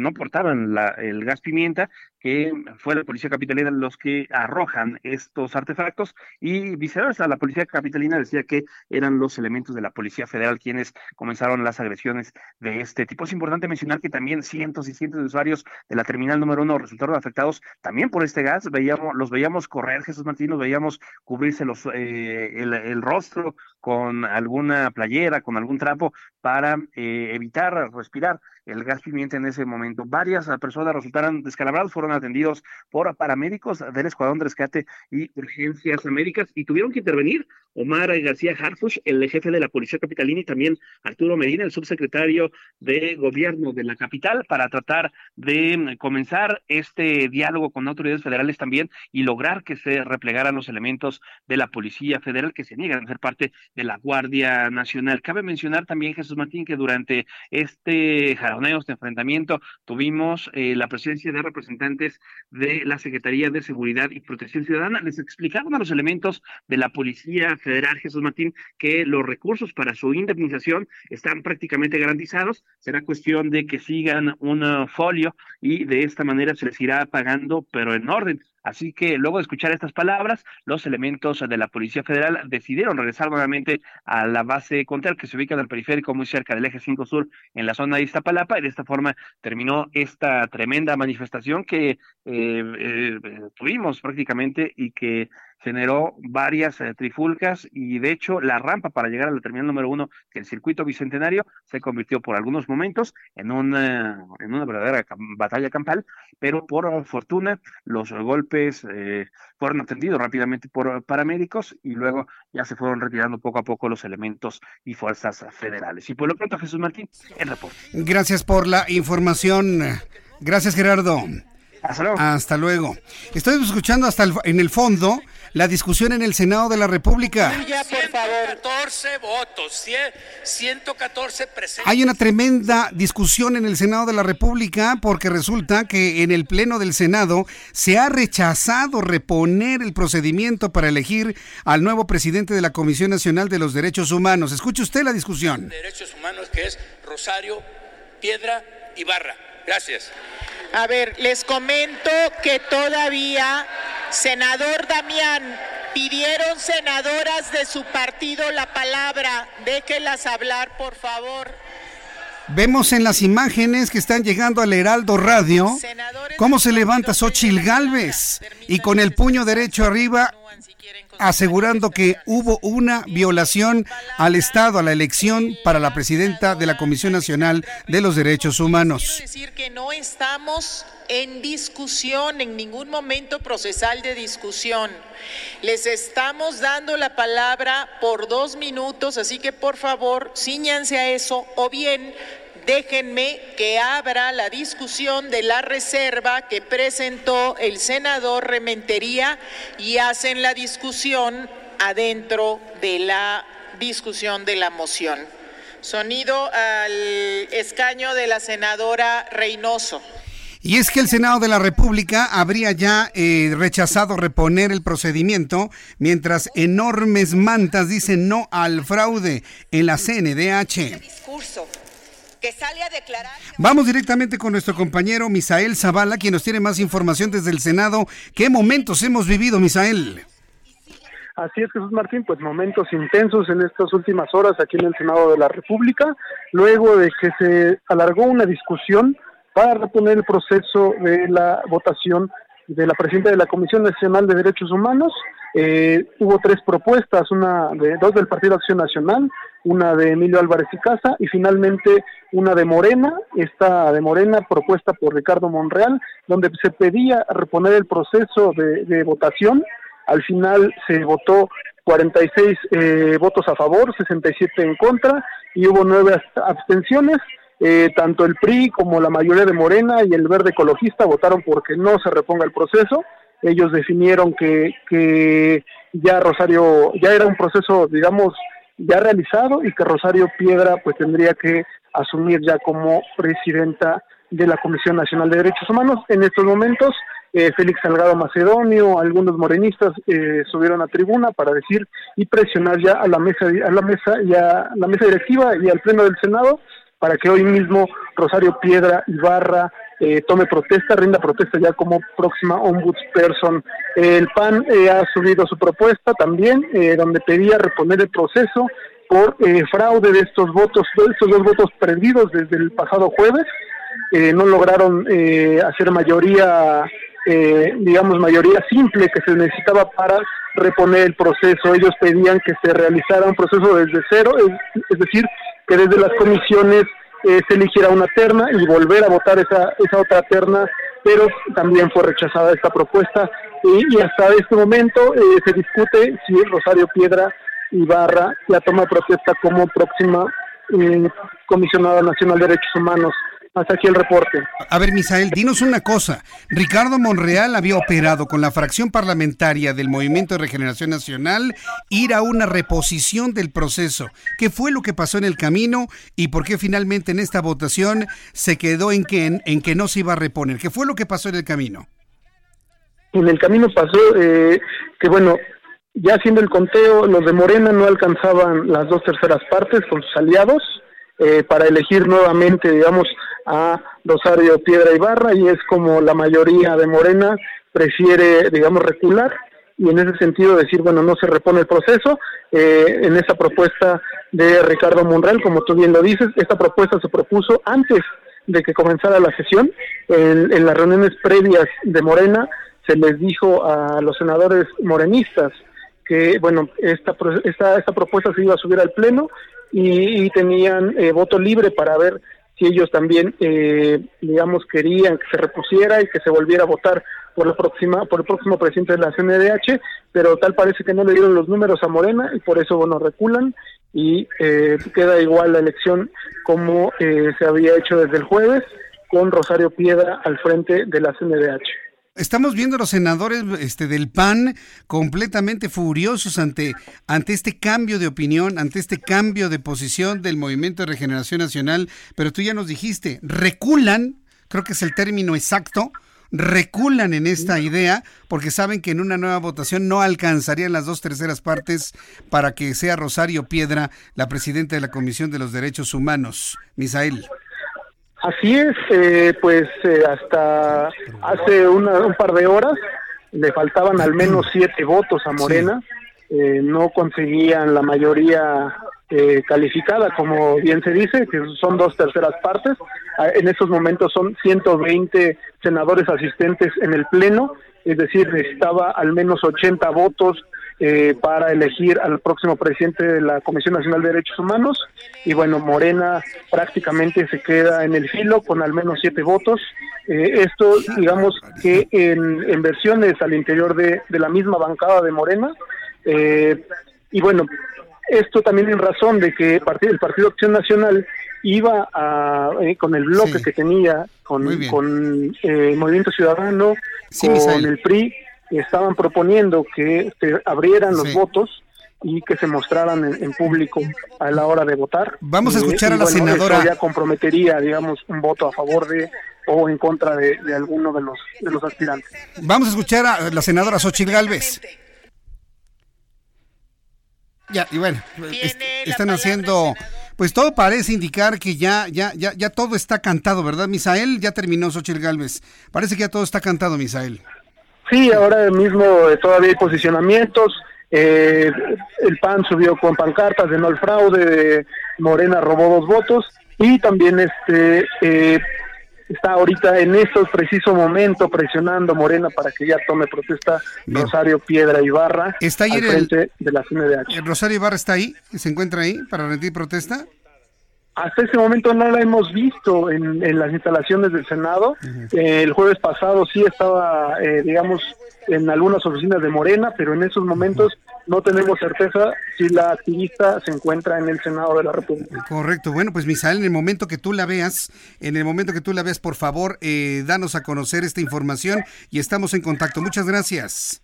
no portaban el gas pimienta, que fue la policía capitalina los que arrojan estos artefactos y viceversa, la policía capitalina decía que eran los elementos de la policía federal quienes comenzaron las agresiones de este tipo. Es importante mencionar que también cientos y cientos de usuarios de la terminal número uno resultaron afectados también por este gas, veíamos, los veíamos correr, Jesús Martín, los veíamos cubrirse los, eh, el, rostro con alguna playera, con algún trapo para eh, evitar respirar el gas pimienta en ese momento. Varias personas resultaron descalabradas, fueron atendidos por paramédicos del Escuadrón de Rescate y Urgencias Américas y tuvieron que intervenir Omar García Harfush, el jefe de la Policía Capitalina, y también Arturo Medina, el subsecretario de Gobierno de la capital, para tratar de comenzar este diálogo con autoridades federales también y lograr que se replegaran los elementos de la Policía Federal que se niegan a ser parte de la Guardia Nacional. Cabe mencionar también, Jesús Martín, que durante este jaroneo, este enfrentamiento, tuvimos eh, la presencia de representantes de la Secretaría de Seguridad y Protección Ciudadana. Les explicaron a los elementos de la Policía Federal, Jesús Martín, que los recursos para su indemnización están prácticamente garantizados. Será cuestión de que sigan un folio y de esta manera se les irá pagando, pero en orden. Así que luego de escuchar estas palabras, los elementos de la Policía Federal decidieron regresar nuevamente a la base Contel, que se ubica en el periférico muy cerca del eje 5 Sur, en la zona de Iztapalapa, y de esta forma terminó esta tremenda manifestación que eh, eh, tuvimos prácticamente y que generó varias eh, trifulcas y de hecho la rampa para llegar a la terminal número uno, que el circuito bicentenario, se convirtió por algunos momentos en una, en una verdadera batalla campal, pero por fortuna los golpes eh, fueron atendidos rápidamente por paramédicos y luego ya se fueron retirando poco a poco los elementos y fuerzas federales. Y por lo pronto, Jesús Martín, el reporte. Gracias por la información. Gracias, Gerardo. Hasta luego. Hasta luego. Estoy escuchando hasta en el fondo la discusión en el Senado de la República. votos, 114 presentes. Hay una tremenda discusión en el Senado de la República porque resulta que en el Pleno del Senado se ha rechazado reponer el procedimiento para elegir al nuevo presidente de la Comisión Nacional de los Derechos Humanos. Escuche usted la discusión. Derechos Humanos que es Rosario Piedra Ibarra. Gracias. A ver, les comento que todavía, senador Damián, pidieron senadoras de su partido la palabra. Déjenlas hablar, por favor. Vemos en las imágenes que están llegando al Heraldo Radio cómo se levanta Xochil Gálvez y con el puño derecho arriba asegurando que hubo una violación al Estado, a la elección para la presidenta de la Comisión Nacional de los Derechos Humanos. Quiero decir que no estamos en discusión, en ningún momento procesal de discusión. Les estamos dando la palabra por dos minutos, así que por favor, ciñanse a eso o bien déjenme que abra la discusión de la reserva que presentó el senador Rementería y hacen la discusión adentro de la discusión de la moción. Sonido al escaño de la senadora Reynoso. Y es que el Senado de la República habría ya eh, rechazado reponer el procedimiento, mientras enormes mantas dicen no al fraude en la CNDH. Discurso que sale a declarar. Vamos directamente con nuestro compañero Misael Zavala, quien nos tiene más información desde el Senado. ¿Qué momentos hemos vivido, Misael? Así es, Jesús Martín, pues momentos intensos en estas últimas horas aquí en el Senado de la República, luego de que se alargó una discusión para reponer el proceso de la votación de la presidenta de la Comisión Nacional de Derechos Humanos. Eh, hubo tres propuestas, una de dos del Partido Acción Nacional, una de Emilio Álvarez y Casa y finalmente una de Morena, esta de Morena propuesta por Ricardo Monreal, donde se pedía reponer el proceso de, votación. Al final se votó 46 eh, votos a favor, 67 en contra y hubo nueve abstenciones. Eh, tanto el PRI como la mayoría de Morena y el Verde Ecologista votaron porque no se reponga el proceso. Ellos definieron que, que ya Rosario, ya era un proceso, digamos, ya realizado y que Rosario Piedra pues tendría que asumir ya como presidenta de la Comisión Nacional de Derechos Humanos. En estos momentos, eh, Félix Salgado Macedonio, algunos morenistas eh, subieron a tribuna para decir y presionar ya a la mesa, a la mesa y a la mesa directiva y al pleno del Senado para que hoy mismo Rosario Piedra Ibarra eh, tome protesta, rinda protesta ya como próxima ombudsperson. El PAN eh, ha subido su propuesta también, eh, donde pedía reponer el proceso por fraude de estos votos, estos dos votos perdidos desde el pasado jueves. no lograron hacer mayoría, digamos, mayoría simple que se necesitaba para reponer el proceso. Ellos pedían que se realizara un proceso desde cero, es decir, que desde las comisiones se eligiera una terna y volver a votar esa, esa otra terna, pero también fue rechazada esta propuesta. Y, hasta este momento eh, se discute si Rosario Piedra Ibarra ya toma protesta como próxima eh, comisionada nacional de derechos humanos hasta aquí el reporte. A ver, Misael, dinos una cosa. Ricardo Monreal había operado con la fracción parlamentaria del Movimiento de Regeneración Nacional ir a una reposición del proceso. ¿Qué fue lo que pasó en el camino y por qué finalmente en esta votación se quedó en que, en, que no se iba a reponer? ¿Qué fue lo que pasó en el camino? En el camino pasó eh, que, bueno, ya haciendo el conteo, los de Morena no alcanzaban las dos terceras partes con sus aliados eh, para elegir nuevamente, digamos, a Rosario Piedra Ibarra y es como la mayoría de Morena prefiere, digamos, recular y en ese sentido decir, bueno, no se repone el proceso. Eh, en esa propuesta de Ricardo Monreal, como tú bien lo dices, esta propuesta se propuso antes de que comenzara la sesión. En, en las reuniones previas de Morena se les dijo a los senadores morenistas que, bueno, esta, esta, esta propuesta se iba a subir al Pleno y, tenían eh, voto libre para ver si ellos también, eh, digamos, querían que se repusiera y que se volviera a votar por la próxima, por el próximo presidente de la CNDH, pero tal parece que no le dieron los números a Morena y por eso, bueno, reculan y eh, queda igual la elección como eh, se había hecho desde el jueves con Rosario Piedra al frente de la CNDH. Estamos viendo a los senadores este, del PAN completamente furiosos ante, ante este cambio de opinión, ante este cambio de posición del Movimiento de Regeneración Nacional, pero tú ya nos dijiste, reculan, creo que es el término exacto, reculan en esta idea porque saben que en una nueva votación no alcanzarían las dos terceras partes para que sea Rosario Piedra la presidenta de la Comisión de los Derechos Humanos. Misael. Así es, eh, pues eh, hasta hace un par de horas le faltaban al menos siete votos a Morena, eh, no conseguían la mayoría calificada, como bien se dice, que son dos terceras partes. Ah, en estos momentos son 120 senadores asistentes en el Pleno, es decir, necesitaba al menos 80 votos eh, para elegir al próximo presidente de la Comisión Nacional de Derechos Humanos. Y bueno, Morena prácticamente se queda en el filo con al menos siete votos. Eh, esto, digamos que en, versiones al interior de, la misma bancada de Morena. Eh, y bueno, esto también en razón de que el Partido, el partido Acción Nacional iba a, con el bloque que tenía con, con Movimiento Ciudadano, con el PRI, estaban proponiendo que se abrieran los votos y que se mostraran en, público a la hora de votar. Vamos a escuchar a la senadora. ya comprometería, digamos, un voto a favor de o en contra de, alguno de los de los aspirantes. Vamos a escuchar a la senadora Xochitl Galvez. Ya, y bueno, están haciendo, pues todo parece indicar que ya, ya, ya, ya todo está cantado, ¿verdad, Misael? Ya terminó Xochitl Galvez. Parece que ya todo está cantado, Misael. Sí, ahora mismo eh, todavía hay posicionamientos. Eh, el PAN subió con pancartas de no al fraude, Morena robó dos votos y también este eh, está ahorita en estos preciso momento presionando Morena para que ya tome protesta Rosario Piedra Ibarra está ahí al frente de la CNDH. ¿Rosario Ibarra está ahí? ¿Se encuentra ahí para rendir protesta? Hasta ese momento no la hemos visto en, las instalaciones del Senado. Eh, el jueves pasado sí estaba, eh, digamos, en algunas oficinas de Morena, pero en esos momentos no tenemos certeza si la activista se encuentra en el Senado de la República. Correcto. Bueno, pues Misael, en el momento que tú la veas, en el momento que tú la veas, por favor, eh, danos a conocer esta información y estamos en contacto. Muchas gracias.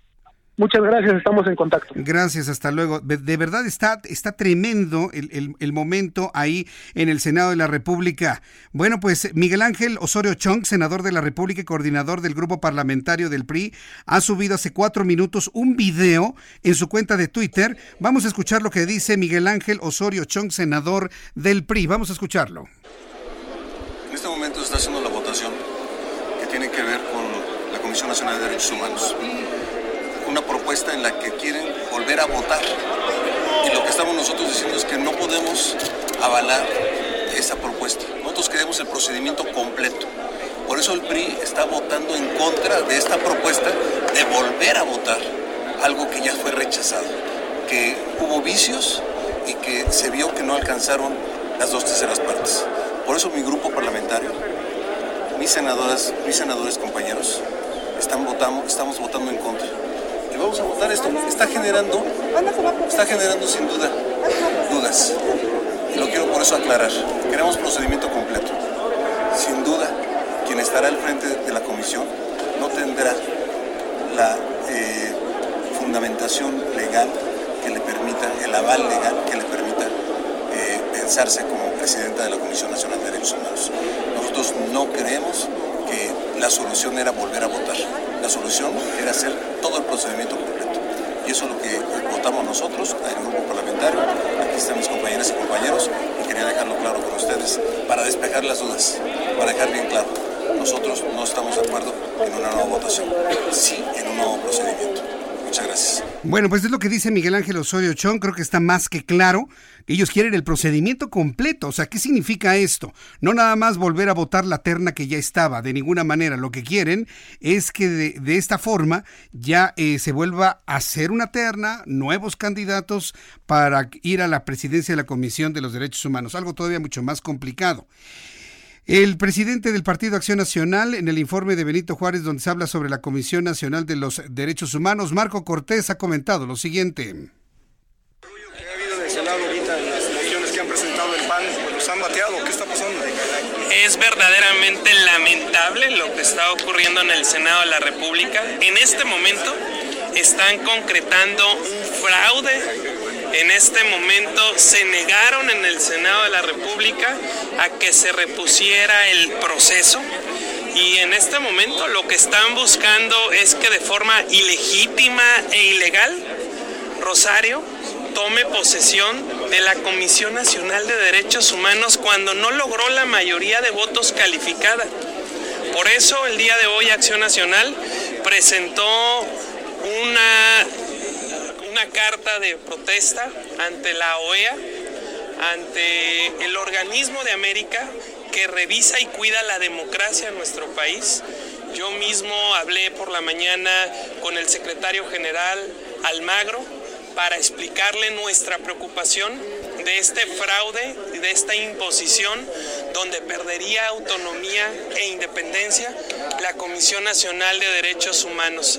Muchas gracias, estamos en contacto. Gracias, hasta luego. De, verdad está, está tremendo el, el, momento ahí en el Senado de la República. Bueno, pues Miguel Ángel Osorio Chong, senador de la República y coordinador del grupo parlamentario del PRI, ha subido hace cuatro minutos un video en su cuenta de Twitter. Vamos a escuchar lo que dice Miguel Ángel Osorio Chong, senador del PRI. Vamos a escucharlo. En este momento se está haciendo la votación que tiene que ver con la Comisión Nacional de Derechos Humanos una propuesta en la que quieren volver a votar. Y lo que estamos nosotros diciendo es que no podemos avalar esa propuesta. Nosotros queremos el procedimiento completo. Por eso el PRI está votando en contra de esta propuesta de volver a votar algo que ya fue rechazado, que hubo vicios y que se vio que no alcanzaron las dos terceras partes. Por eso mi grupo parlamentario, mis senadoras, mis senadores compañeros, están votando, estamos votando en contra vamos a votar esto. Está generando, está generando sin duda dudas. Y lo quiero por eso aclarar. Queremos procedimiento completo. Sin duda, quien estará al frente de la comisión no tendrá la eh, fundamentación legal que le permita, el aval legal que le permita eh, pensarse como presidenta de la Comisión Nacional de Derechos Humanos. Nosotros no creemos que la solución era volver a votar. La solución era hacer todo el procedimiento completo. Y eso es lo que votamos nosotros, el grupo parlamentario. Aquí están mis compañeras y compañeros y quería dejarlo claro con ustedes para despejar las dudas, para dejar bien claro. Nosotros no estamos de acuerdo en una nueva votación, sí en un nuevo procedimiento. Bueno, pues es lo que dice Miguel Ángel Osorio Chong, creo que está más que claro. Ellos quieren el procedimiento completo. O sea, ¿qué significa esto? No nada más volver a votar la terna que ya estaba, de ninguna manera. Lo que quieren es que de, esta forma ya eh, se vuelva a hacer una terna, nuevos candidatos para ir a la presidencia de la Comisión de los Derechos Humanos. Algo todavía mucho más complicado. El presidente del Partido Acción Nacional, en el informe de Benito Juárez, donde se habla sobre la Comisión Nacional de los Derechos Humanos, Marco Cortés ha comentado lo siguiente. Es verdaderamente lamentable lo que está ocurriendo en el Senado de la República. En este momento están concretando un fraude en este momento se negaron en el Senado de la República a que se repusiera el proceso y en este momento lo que están buscando es que de forma ilegítima e ilegal Rosario tome posesión de la Comisión Nacional de Derechos Humanos cuando no logró la mayoría de votos calificada. Por eso el día de hoy Acción Nacional presentó una una carta de protesta ante la OEA, ante el organismo de América que revisa y cuida la democracia en nuestro país. Yo mismo hablé por la mañana con el secretario general Almagro para explicarle nuestra preocupación de este fraude de esta imposición donde perdería autonomía e independencia la Comisión Nacional de Derechos Humanos.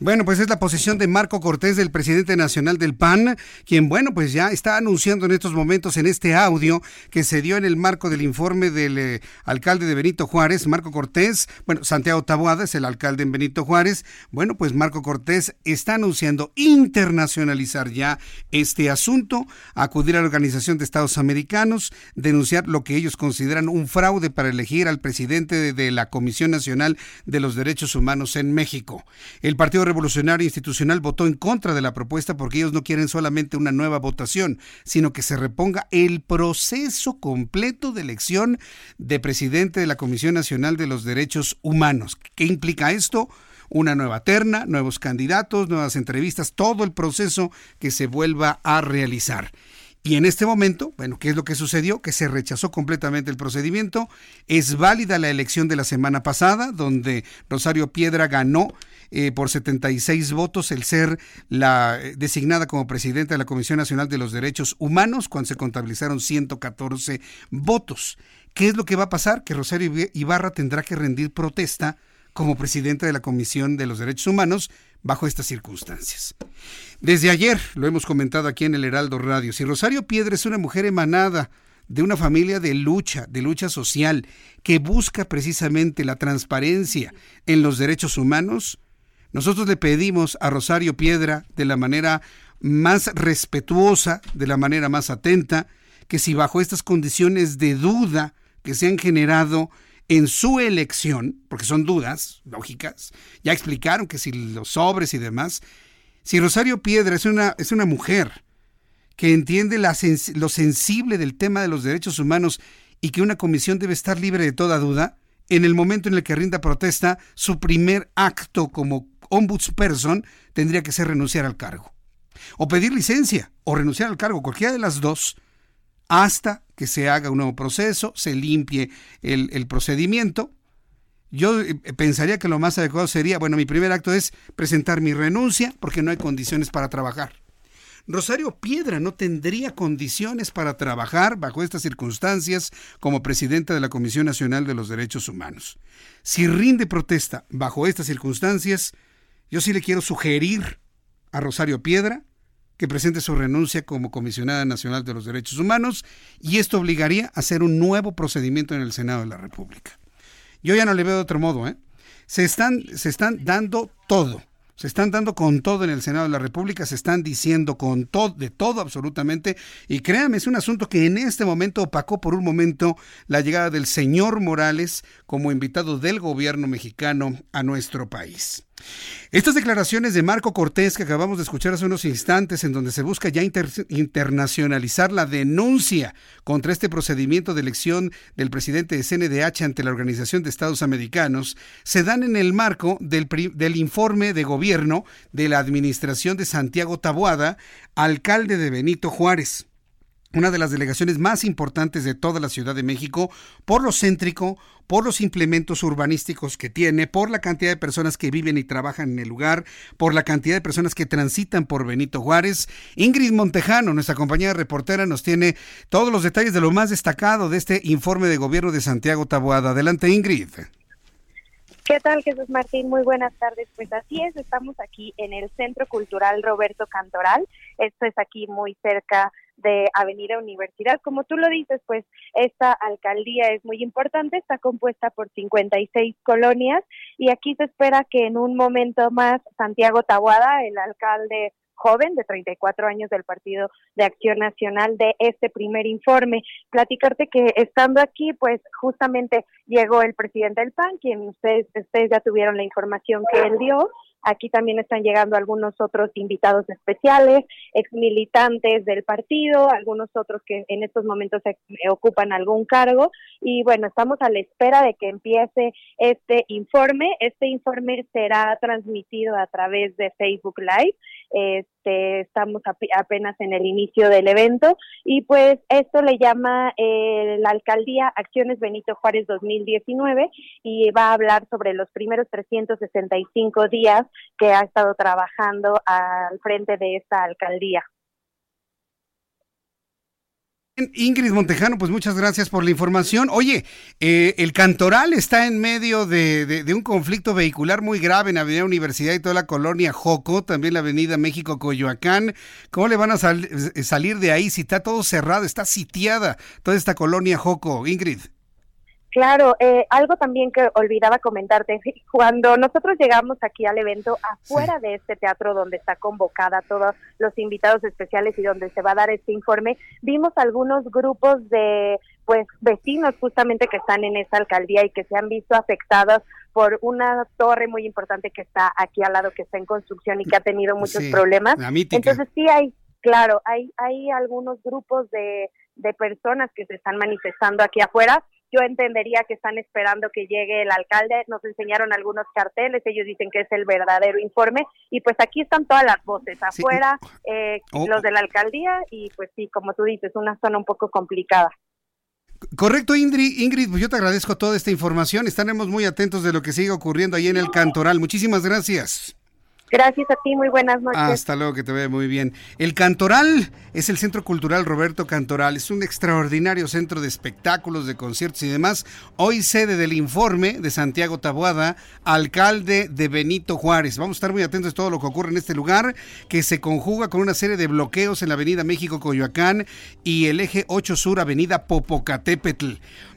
Bueno, pues es la posición de Marco Cortés, del presidente nacional del PAN, quien, bueno, pues ya está anunciando en estos momentos en este audio que se dio en el marco del informe del eh, alcalde de Benito Juárez, Marco Cortés, bueno, Santiago Taboada es el alcalde en Benito Juárez, bueno, pues Marco Cortés está anunciando internacionalizar ya este asunto, acudir a la Organización de Estados Americanos, denunciar lo que ellos consideran un fraude para elegir al presidente de, la Comisión Nacional de los Derechos Humanos en México. El Partido Revolucionario Institucional votó en contra de la propuesta porque ellos no quieren solamente una nueva votación, sino que se reponga el proceso completo de elección de presidente de la Comisión Nacional de los Derechos Humanos. ¿Qué implica esto? Una nueva terna, nuevos candidatos, nuevas entrevistas, todo el proceso que se vuelva a realizar. Y en este momento, bueno, ¿qué es lo que sucedió? Que se rechazó completamente el procedimiento. Es válida la elección de la semana pasada, donde Rosario Piedra ganó eh, por 76 votos el ser la eh, designada como presidenta de la Comisión Nacional de los Derechos Humanos, cuando se contabilizaron 114 votos. ¿Qué es lo que va a pasar? Que Rosario Ibarra tendrá que rendir protesta como presidenta de la Comisión de los Derechos Humanos bajo estas circunstancias. Desde ayer, lo hemos comentado aquí en el Heraldo Radio, si Rosario Piedra es una mujer emanada de una familia de lucha, de lucha social, que busca precisamente la transparencia en los derechos humanos, Nosotros le pedimos a Rosario Piedra de la manera más respetuosa, de la manera más atenta, que si bajo estas condiciones de duda que se han generado en su elección, porque son dudas lógicas, ya explicaron que si los sobres y demás, si Rosario Piedra es una, es una mujer que entiende lo sensible del tema de los derechos humanos y que una comisión debe estar libre de toda duda, en el momento en el que rinda protesta, su primer acto como ombudsperson tendría que ser renunciar al cargo. O pedir licencia o renunciar al cargo, cualquiera de las dos, hasta que se haga un nuevo proceso, se limpie el, procedimiento. Yo eh, pensaría que lo más adecuado sería, bueno, mi primer acto es presentar mi renuncia porque no hay condiciones para trabajar. Rosario Piedra no tendría condiciones para trabajar bajo estas circunstancias como presidenta de la Comisión Nacional de los Derechos Humanos. Si rinde protesta bajo estas circunstancias, yo sí le quiero sugerir a Rosario Piedra que presente su renuncia como comisionada nacional de los derechos humanos y esto obligaría a hacer un nuevo procedimiento en el Senado de la República. Yo ya no le veo de otro modo, ¿eh? Se están, se están dando todo se están dando con todo en el Senado de la República, se están diciendo con todo, de todo absolutamente. Y créanme, es un asunto que en este momento opacó por un momento la llegada del señor Morales como invitado del gobierno mexicano a nuestro país. Estas declaraciones de Marco Cortés que acabamos de escuchar hace unos instantes, en donde se busca ya internacionalizar la denuncia contra este procedimiento de elección del presidente de CNDH ante la Organización de Estados Americanos, se dan en el marco del, del informe de gobierno de la administración de Santiago Taboada, alcalde de Benito Juárez una de las delegaciones más importantes de toda la Ciudad de México, por lo céntrico, por los implementos urbanísticos que tiene, por la cantidad de personas que viven y trabajan en el lugar, por la cantidad de personas que transitan por Benito Juárez. Ingrid Montejano, nuestra compañera reportera, nos tiene todos los detalles de lo más destacado de este informe de gobierno de Santiago Taboada. Adelante, Ingrid. ¿Qué tal, Jesús Martín? Muy buenas tardes. Pues así es, estamos aquí en el Centro Cultural Roberto Cantoral. Esto es aquí muy cerca de Avenida Universidad. Como tú lo dices, pues esta alcaldía es muy importante, está compuesta por 56 colonias y aquí se espera que en un momento más Santiago Tabuada, el alcalde joven de 34 años del Partido de Acción Nacional de este primer informe. Platicarte que estando aquí, pues justamente llegó el presidente del PAN, quien ustedes, ustedes ya tuvieron la información que él dio, Aquí también están llegando algunos otros invitados especiales, ex militantes del partido, algunos otros que en estos momentos ocupan algún cargo. Y bueno, estamos a la espera de que empiece este informe. Este informe será transmitido a través de Facebook Live. Este, estamos apenas en el inicio del evento y pues esto le llama eh, la alcaldía Acciones Benito Juárez 2019 y va a hablar sobre los primeros 365 días que ha estado trabajando al frente de esta alcaldía. Ingrid Montejano, pues muchas gracias por la información. Oye, eh, el Cantoral está en medio de, un conflicto vehicular muy grave en Avenida Universidad y toda la colonia Joco, también la Avenida México Coyoacán. ¿Cómo le van a eh, salir de ahí si está todo cerrado, está sitiada toda esta colonia Joco, Ingrid? Claro, eh, algo también que olvidaba comentarte, cuando nosotros llegamos aquí al evento, afuera de este teatro donde está convocada todos los invitados especiales y donde se va a dar este informe, vimos algunos grupos de pues vecinos justamente que están en esa alcaldía y que se han visto afectados por una torre muy importante que está aquí al lado, que está en construcción y que ha tenido muchos problemas. Entonces sí hay, claro, hay, hay algunos grupos de, de personas que se están manifestando aquí afuera, yo entendería que están esperando que llegue el alcalde, nos enseñaron algunos carteles, ellos dicen que es el verdadero informe y pues aquí están todas las voces, afuera, eh, oh. los de la alcaldía y pues sí, como tú dices, una zona un poco complicada. Correcto, Ingrid. Ingrid, pues yo te agradezco toda esta información. Estaremos muy atentos de lo que sigue ocurriendo ahí en el Cantoral. Muchísimas gracias. Gracias a ti, muy buenas noches. Hasta luego, que te vea muy bien. El Cantoral es el Centro Cultural Roberto Cantoral. Es un extraordinario centro de espectáculos, de conciertos y demás. Hoy sede del informe de Santiago Taboada, alcalde de Benito Juárez. Vamos a estar muy atentos a todo lo que ocurre en este lugar, que se conjuga con una serie de bloqueos en la avenida México-Coyoacán y el eje 8 Sur, avenida Popocatépetl.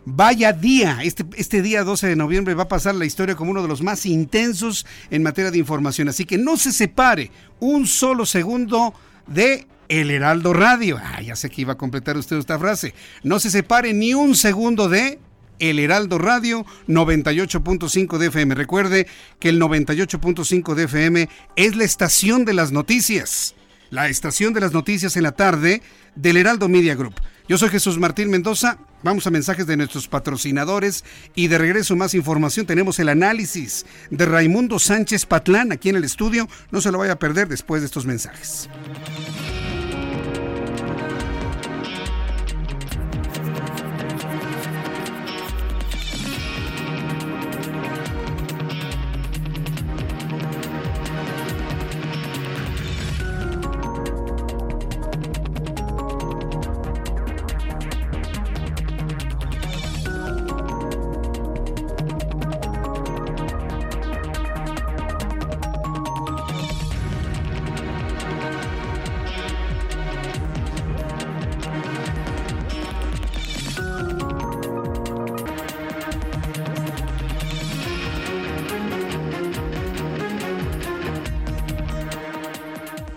Vaya día, este, este día 12 de noviembre va a pasar la historia como uno de los más intensos en materia de información. Así que no se separe un solo segundo de El Heraldo Radio. Ah, ya sé que iba a completar usted esta frase. No se separe ni un segundo de el Heraldo Radio 98.5 de FM. Recuerde que el 98.5 de FM es la estación de las noticias. La estación de las noticias en la tarde del Heraldo Media Group. Yo soy Jesús Martín Mendoza. Vamos a mensajes de nuestros patrocinadores y de regreso más información. Tenemos el análisis de Raimundo Sánchez Patlán aquí en el estudio. No se lo vaya a perder después de estos mensajes.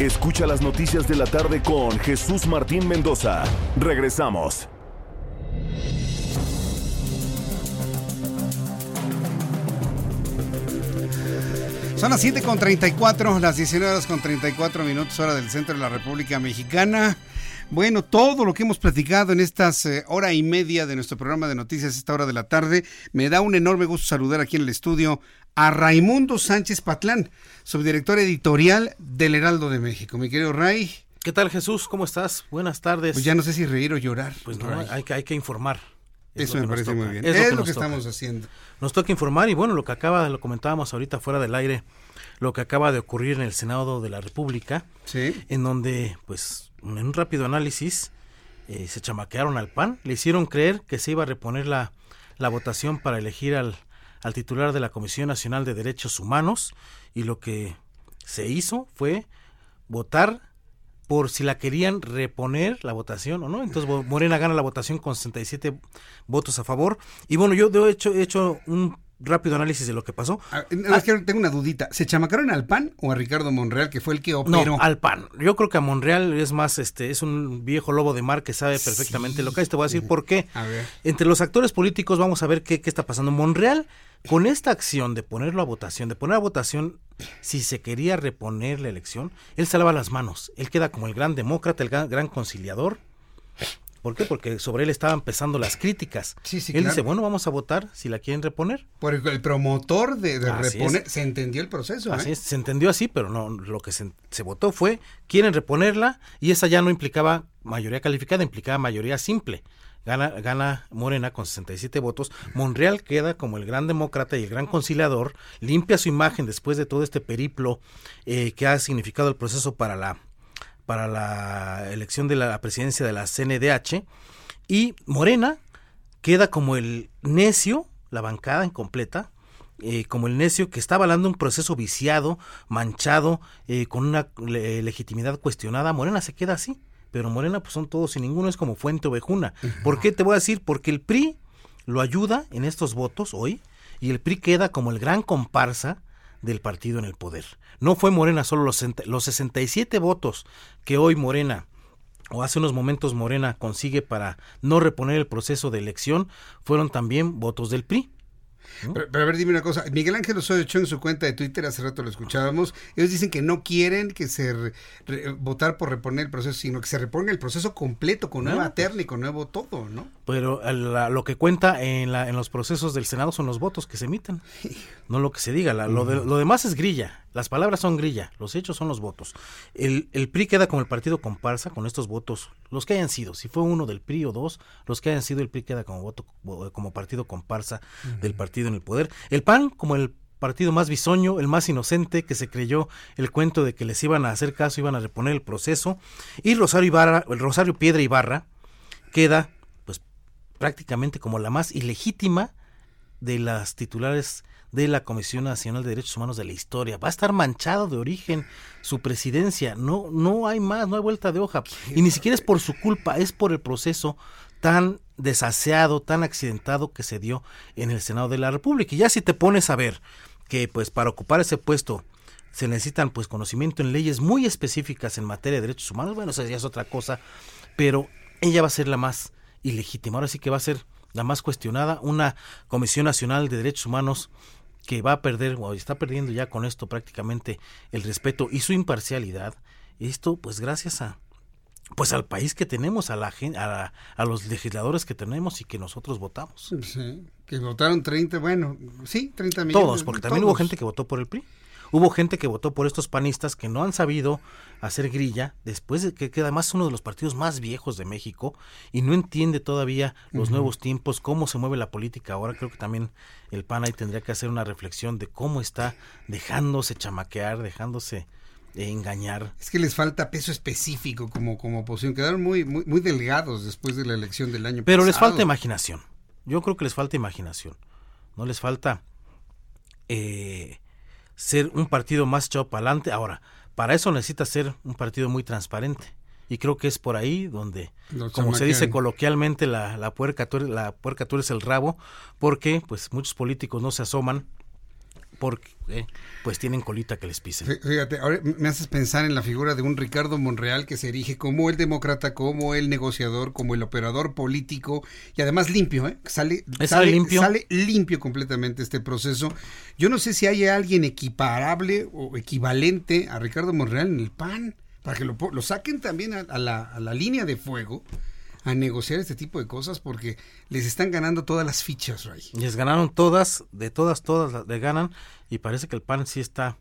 Escucha las noticias de la tarde con Jesús Martín Mendoza. Regresamos. Son las 7 con 34, las 19 horas con 34 minutos, hora del centro de la República Mexicana. Bueno, todo lo que hemos platicado en estas eh, hora y media de nuestro programa de noticias, esta hora de la tarde, me da un enorme gusto saludar aquí en el estudio a Raimundo Sánchez Patlán, subdirector editorial del Heraldo de México. Mi querido Ray. ¿Qué tal Jesús? ¿Cómo estás? Buenas tardes. Pues ya no sé si reír o llorar. Pues no, hay que, hay que informar. Eso me parece muy bien. Es, lo que, estamos haciendo. Nos toca informar y bueno, lo que acaba, lo comentábamos ahorita fuera del aire, lo que acaba de ocurrir en el Senado de la República, sí. en donde, pues, en un rápido análisis, eh, se chamaquearon al PAN, le hicieron creer que se iba a reponer la, la votación para elegir al, al titular de la Comisión Nacional de Derechos Humanos y lo que se hizo fue votar por si la querían reponer la votación o no. Entonces Morena gana la votación con 67 votos a favor. Y bueno, yo de hecho he hecho un rápido análisis de lo que pasó. Ah, es que tengo una dudita. ¿Se chamacaron al PAN o a Ricardo Monreal, que fue el que operó? No, al PAN. Yo creo que a Monreal es más, este, es un viejo lobo de mar que sabe perfectamente lo que es. Te voy a decir por qué. A ver. Entre los actores políticos vamos a ver qué, qué está pasando. Monreal, con esta acción de ponerlo a votación, de poner a votación si se quería reponer la elección, él se lava las manos. Él queda como el gran demócrata, el gran, gran conciliador. ¿Por qué? Porque sobre él estaban empezando las críticas. Sí, sí, él claro. dice, bueno, vamos a votar si la quieren reponer. Por el, promotor de, reponer, es. se entendió el proceso. Así ¿eh? es, se entendió así, pero no lo que se, se votó fue quieren reponerla y esa ya no implicaba mayoría calificada, implicaba mayoría simple. Gana, gana Morena con 67 votos. Monreal queda como el gran demócrata y el gran conciliador. Limpia su imagen después de todo este periplo eh, que ha significado el proceso para la, para la elección de la presidencia de la CNDH. Y Morena queda como el necio, la bancada incompleta, eh, como el necio que está avalando un proceso viciado, manchado, eh, con una le- legitimidad cuestionada. Morena se queda así, pero Morena pues son todos y ninguno es como Fuente Ovejuna. ¿Por qué te voy a decir? Porque el PRI lo ayuda en estos votos hoy y el PRI queda como el gran comparsa del partido en el poder. No fue Morena solo los, los 67 votos que hoy Morena o hace unos momentos Morena consigue para no reponer el proceso de elección, fueron también votos del PRI. Pero, a ver, dime una cosa. Miguel Ángel Osorio echó en su cuenta de Twitter, hace rato lo escuchábamos, ellos dicen que no quieren que se votar por reponer el proceso, sino que se reponga el proceso completo, con nueva terna y con nuevo todo, ¿no? Pero lo que cuenta en, la, en los procesos del Senado son los votos que se emiten, no lo que se diga. lo, lo demás es grilla. Las palabras son grilla, los hechos son los votos. El, el, PRI queda como el partido comparsa con estos votos, los que hayan sido, si fue uno del PRI o dos, los que hayan sido, el PRI queda como voto como partido comparsa del partido en el poder. El PAN como el partido más bisoño, el más inocente, que se creyó el cuento de que les iban a hacer caso, iban a reponer el proceso, y Rosario Ibarra, Rosario Piedra Ibarra, queda pues prácticamente como la más ilegítima de las titulares de la Comisión Nacional de Derechos Humanos de la historia. Va a estar manchado de origen su presidencia. No, no hay más, no hay vuelta de hoja. Y ni siquiera es por su culpa, es por el proceso tan desaseado, tan accidentado que se dio en el Senado de la República. Y ya si te pones a ver que pues para ocupar ese puesto se necesitan pues conocimiento en leyes muy específicas en materia de derechos humanos, bueno, eso ya es otra cosa, pero ella va a ser la más ilegítima. Ahora sí que va a ser la más cuestionada, una Comisión Nacional de Derechos Humanos que va a perder o está perdiendo ya con esto prácticamente el respeto y su imparcialidad. Esto pues gracias a pues al país que tenemos, a la a, a los legisladores que tenemos y que nosotros votamos. Sí, que votaron 30, bueno, sí, 30 millones. Todos, porque también hubo gente que votó por el PRI. Hubo gente que votó por estos panistas que no han sabido hacer grilla, después de que, además es uno de los partidos más viejos de México y no entiende todavía los nuevos tiempos, cómo se mueve la política ahora. Creo que también el PAN ahí tendría que hacer una reflexión de cómo está dejándose chamaquear, dejándose engañar. Es que les falta peso específico como, como oposición. Quedaron muy, muy, muy delgados después de la elección del año Pero les falta imaginación. Yo creo que les falta imaginación. No les falta eh, ser un partido más echado para adelante. Ahora, para eso necesita ser un partido muy transparente. Y creo que es por ahí donde, como se dice coloquialmente, la, la, puerca, tú eres, la puerca tú eres el rabo, porque pues muchos políticos no se asoman porque eh, pues tienen colita que les pisen. Fíjate, ahora me haces pensar en la figura de un Ricardo Monreal que se erige como el demócrata, como el negociador, como el operador político y además limpio, ¿eh? Sale, sale, limpio? sale limpio completamente este proceso. Yo no sé si hay alguien equiparable o equivalente a Ricardo Monreal en el PAN, para que lo, lo saquen también a, la, a la línea de fuego a negociar este tipo de cosas porque les están ganando todas las fichas, Ray. Les ganaron todas, de todas, todas le ganan y parece que el PAN sí está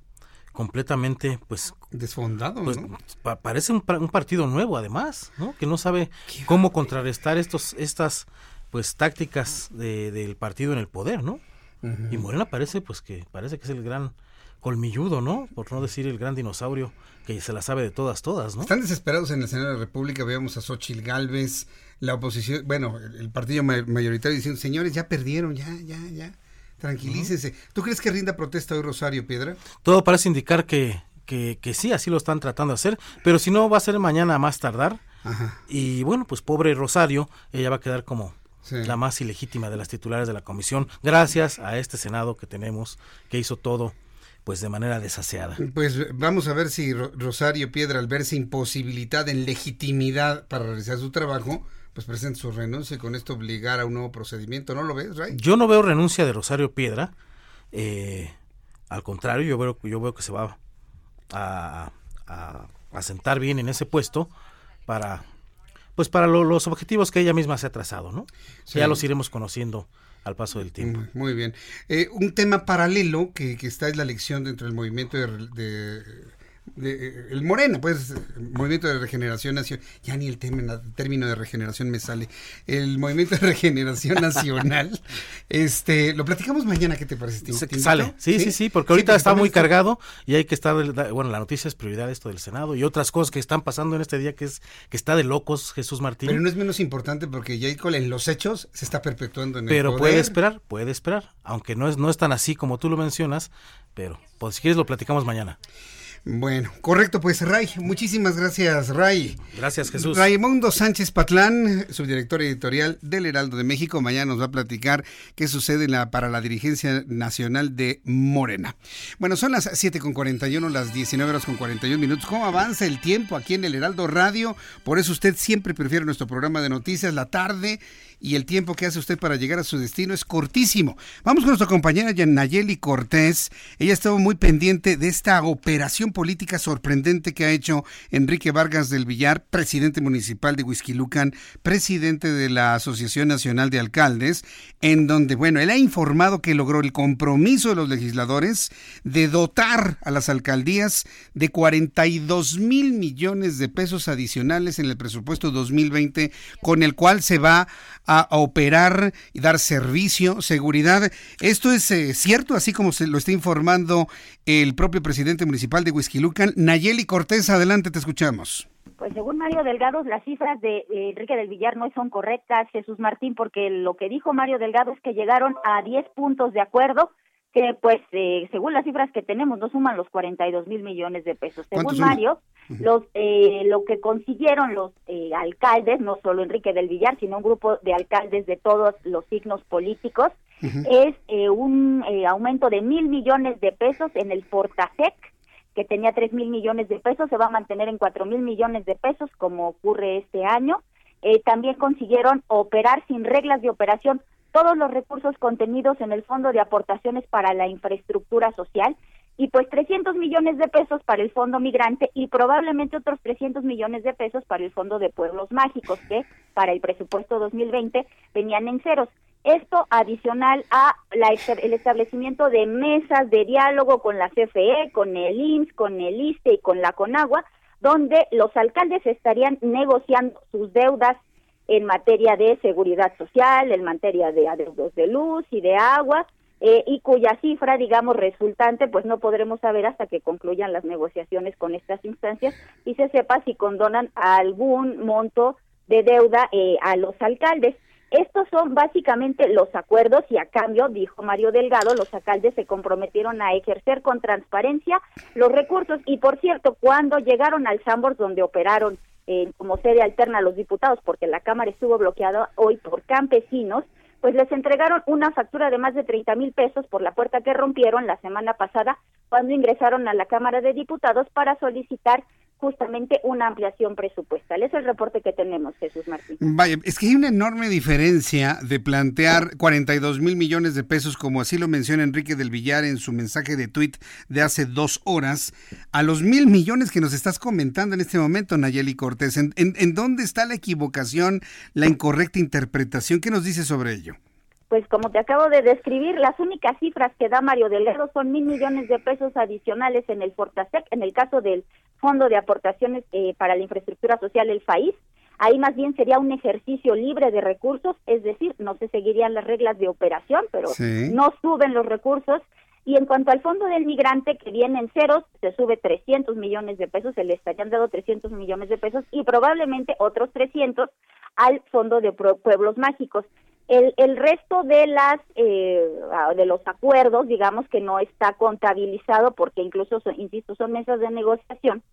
completamente pues desfondado pues, parece un, partido nuevo además no que no sabe cómo contrarrestar estos estas pues tácticas de, del partido en el poder no y Morena parece pues que parece que es el gran colmilludo, ¿no? Por no decir el gran dinosaurio que se la sabe de todas, todas, ¿no? Están desesperados en el Senado de la República, veamos a Xochitl Galvez, la oposición, bueno, el partido mayoritario diciendo, señores, ya perdieron, ya, ya, ya, tranquilícense. ¿Tú crees que rinda protesta hoy Rosario Piedra? Todo parece indicar que, que, que sí, así lo están tratando de hacer, pero si no, va a ser mañana a más tardar. Y bueno, pues pobre Rosario, ella va a quedar como la más ilegítima de las titulares de la comisión, gracias a este Senado que tenemos, que hizo todo pues de manera desaseada. Pues vamos a ver si Rosario Piedra, al verse imposibilitada en legitimidad para realizar su trabajo, pues presenta su renuncia y con esto obligar a un nuevo procedimiento. ¿No lo ves, Ray? Yo no veo renuncia de Rosario Piedra. Eh, al contrario, yo veo, yo veo que se va a, a, sentar bien en ese puesto para pues para los objetivos que ella misma se ha trazado, ¿no? Ya los iremos conociendo al paso del tiempo. Muy bien. Eh, un tema paralelo que, que, está es la elección dentro del movimiento de de, el Morena, pues, Movimiento de Regeneración Nacional, ya ni el término, de regeneración me sale, el Movimiento de Regeneración Nacional, este, lo platicamos mañana, ¿qué te parece? ¿Te sale, sí, sí, sí, porque ahorita está muy cargado y hay que estar, bueno, la noticia es prioridad esto del Senado y otras cosas que están pasando en este día que es que está de locos Jesús Martín. Pero no es menos importante porque ya en los hechos se está perpetuando en el Pero puede esperar, puede esperar, aunque no es, no es tan así como tú lo mencionas, pero pues si quieres lo platicamos mañana. Bueno, correcto, pues Ray, muchísimas gracias Ray. Gracias Jesús. Raimundo Sánchez Patlán, subdirector editorial del Heraldo de México, mañana nos va a platicar qué sucede la, para la dirigencia nacional de Morena. Bueno, son las 7 con 41, las 19 horas con 41 minutos. ¿Cómo avanza el tiempo aquí en el Heraldo Radio? Por eso usted siempre prefiere nuestro programa de noticias la tarde y el tiempo que hace usted para llegar a su destino es cortísimo. Vamos con nuestra compañera Nayeli Cortés. Ella estaba muy pendiente de esta operación política sorprendente que ha hecho Enrique Vargas del Villar, presidente municipal de Huizquilucan, presidente de la Asociación Nacional de Alcaldes, en donde, bueno, él ha informado que logró el compromiso de los legisladores de dotar a las alcaldías de 42 mil millones de pesos adicionales en el presupuesto 2020, con el cual se va a, operar y dar servicio, seguridad. ¿Esto es eh, cierto, así como se lo está informando el propio presidente municipal de Huizquilucan? Nayeli Cortés, adelante, te escuchamos. Pues según Mario Delgado, las cifras de Enrique del Villar no son correctas, Jesús Martín, porque lo que dijo Mario Delgado es que llegaron a 10 puntos de acuerdo que pues eh, según las cifras que tenemos no suman los 42 mil millones de pesos. Según Mario, los eh, lo que consiguieron los eh, alcaldes, no solo Enrique del Villar, sino un grupo de alcaldes de todos los signos políticos, es un aumento de mil millones de pesos en el Fortasec, que tenía tres mil millones de pesos, se va a mantener en cuatro mil millones de pesos, como ocurre este año. también consiguieron operar sin reglas de operación todos los recursos contenidos en el Fondo de Aportaciones para la Infraestructura Social y pues 300 millones de pesos para el Fondo Migrante y probablemente otros 300 millones de pesos para el Fondo de Pueblos Mágicos que para el presupuesto 2020 venían en ceros. Esto adicional a la, el establecimiento de mesas de diálogo con la CFE, con el IMSS, con el ISTE y con la CONAGUA, donde los alcaldes estarían negociando sus deudas en materia de seguridad social, en materia de adeudos de luz y de agua, eh, y cuya cifra, digamos, resultante, pues no podremos saber hasta que concluyan las negociaciones con estas instancias y se sepa si condonan algún monto de deuda eh, a los alcaldes. Estos son básicamente los acuerdos y a cambio, dijo Mario Delgado, los alcaldes se comprometieron a ejercer con transparencia los recursos y por cierto, cuando llegaron al Sambors donde operaron como sede alterna a los diputados, porque la Cámara estuvo bloqueada hoy por campesinos, pues les entregaron una factura de más de 30 mil pesos por la puerta que rompieron la semana pasada cuando ingresaron a la Cámara de Diputados para solicitar justamente una ampliación presupuestal. Es el reporte que tenemos, Jesús Martín. Vaya, es que hay una enorme diferencia de plantear 42 mil millones de pesos, como así lo menciona Enrique del Villar en su mensaje de tuit de hace dos horas, a los mil millones que nos estás comentando en este momento, Nayeli Cortés. ¿En, en dónde está la equivocación, la incorrecta interpretación? ¿Qué nos dice sobre ello? pues como te acabo de describir, las únicas cifras que da Mario Delgado son mil millones de pesos adicionales en el Fortasec, en el caso del Fondo de Aportaciones eh, para la Infraestructura Social, el FAIS. Ahí más bien sería un ejercicio libre de recursos, es decir, no se seguirían las reglas de operación, pero no suben los recursos. Y en cuanto al fondo del migrante, que viene en ceros, se sube 300 millones de pesos, se le estarían dado 300 millones de pesos y probablemente otros 300 al fondo de pueblos mágicos. El, el resto de las eh, de los acuerdos, digamos que no está contabilizado porque incluso, insisto, son mesas de negociación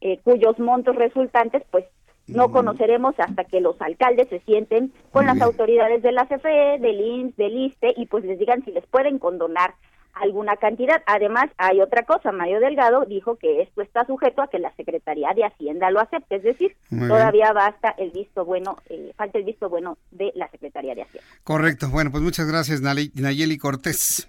eh, cuyos montos resultantes, pues no conoceremos hasta que los alcaldes se sienten con las autoridades de la CFE, del INS, del ISTE y pues les digan si les pueden condonar alguna cantidad. Además, hay otra cosa, Mario Delgado dijo que esto está sujeto a que la Secretaría de Hacienda lo acepte, es decir, todavía basta el visto bueno, eh, falta el visto bueno de la Secretaría de Hacienda. Correcto, bueno, pues muchas gracias Nayeli Cortés.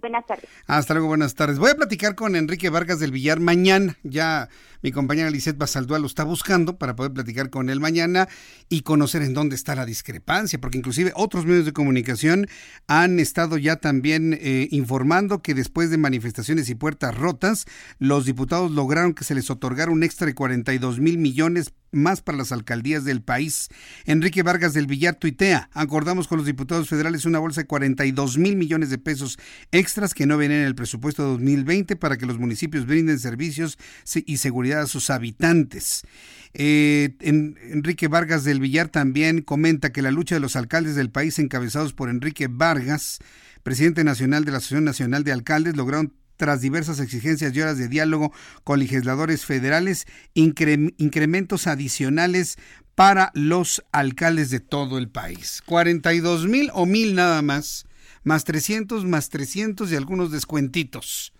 Buenas tardes. Hasta luego, buenas tardes. Voy a platicar con Enrique Vargas del Villar mañana. Ya mi compañera Lisette Basaldúa lo está buscando para poder platicar con él mañana y conocer en dónde está la discrepancia, porque inclusive otros medios de comunicación han estado ya también eh, informando que después de manifestaciones y puertas rotas, los diputados lograron que se les otorgara un extra de 42 mil millones más para las alcaldías del país. Enrique Vargas del Villar tuitea, acordamos con los diputados federales una bolsa de 42 mil millones de pesos extras que no vienen en el presupuesto de 2020 para que los municipios brinden servicios y seguridad a sus habitantes. Eh, Enrique Vargas del Villar también comenta que la lucha de los alcaldes del país encabezados por Enrique Vargas, presidente nacional de la Asociación Nacional de Alcaldes, lograron tras diversas exigencias y horas de diálogo con legisladores federales, incrementos adicionales para los alcaldes de todo el país. 42 mil o mil nada más, más 300, más 300 y algunos descuentitos.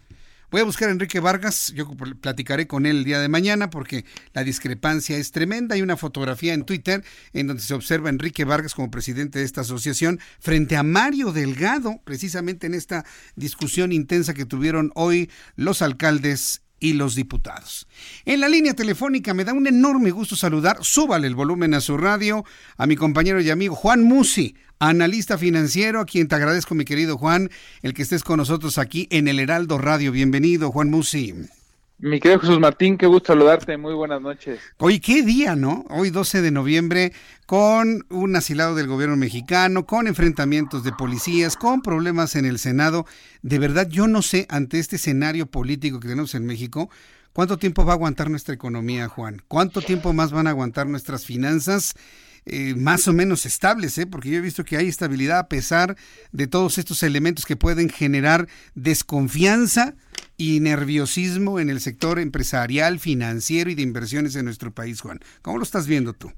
Voy a buscar a Enrique Vargas, yo platicaré con él el día de mañana porque la discrepancia es tremenda. Hay una fotografía en Twitter en donde se observa a Enrique Vargas como presidente de esta asociación frente a Mario Delgado, precisamente en esta discusión intensa que tuvieron hoy los alcaldes y los diputados. En la línea telefónica me da un enorme gusto saludar, súbale el volumen a su radio, a mi compañero y amigo Juan Musi, analista financiero, a quien te agradezco, mi querido Juan, el que estés con nosotros aquí en el Heraldo Radio. Bienvenido, Juan Musi. Mi querido Jesús Martín, qué gusto saludarte, muy buenas noches. Hoy, qué día, ¿no? Hoy 12 de noviembre, con un asilado del gobierno mexicano, con enfrentamientos de policías, con problemas en el Senado. De verdad, yo no sé, ante este escenario político que tenemos en México, cuánto tiempo va a aguantar nuestra economía, Juan. ¿Cuánto tiempo más van a aguantar nuestras finanzas? Eh, más o menos estables, ¿eh? porque yo he visto que hay estabilidad a pesar de todos estos elementos que pueden generar desconfianza y nerviosismo en el sector empresarial, financiero y de inversiones en nuestro país, Juan. ¿Cómo lo estás viendo tú?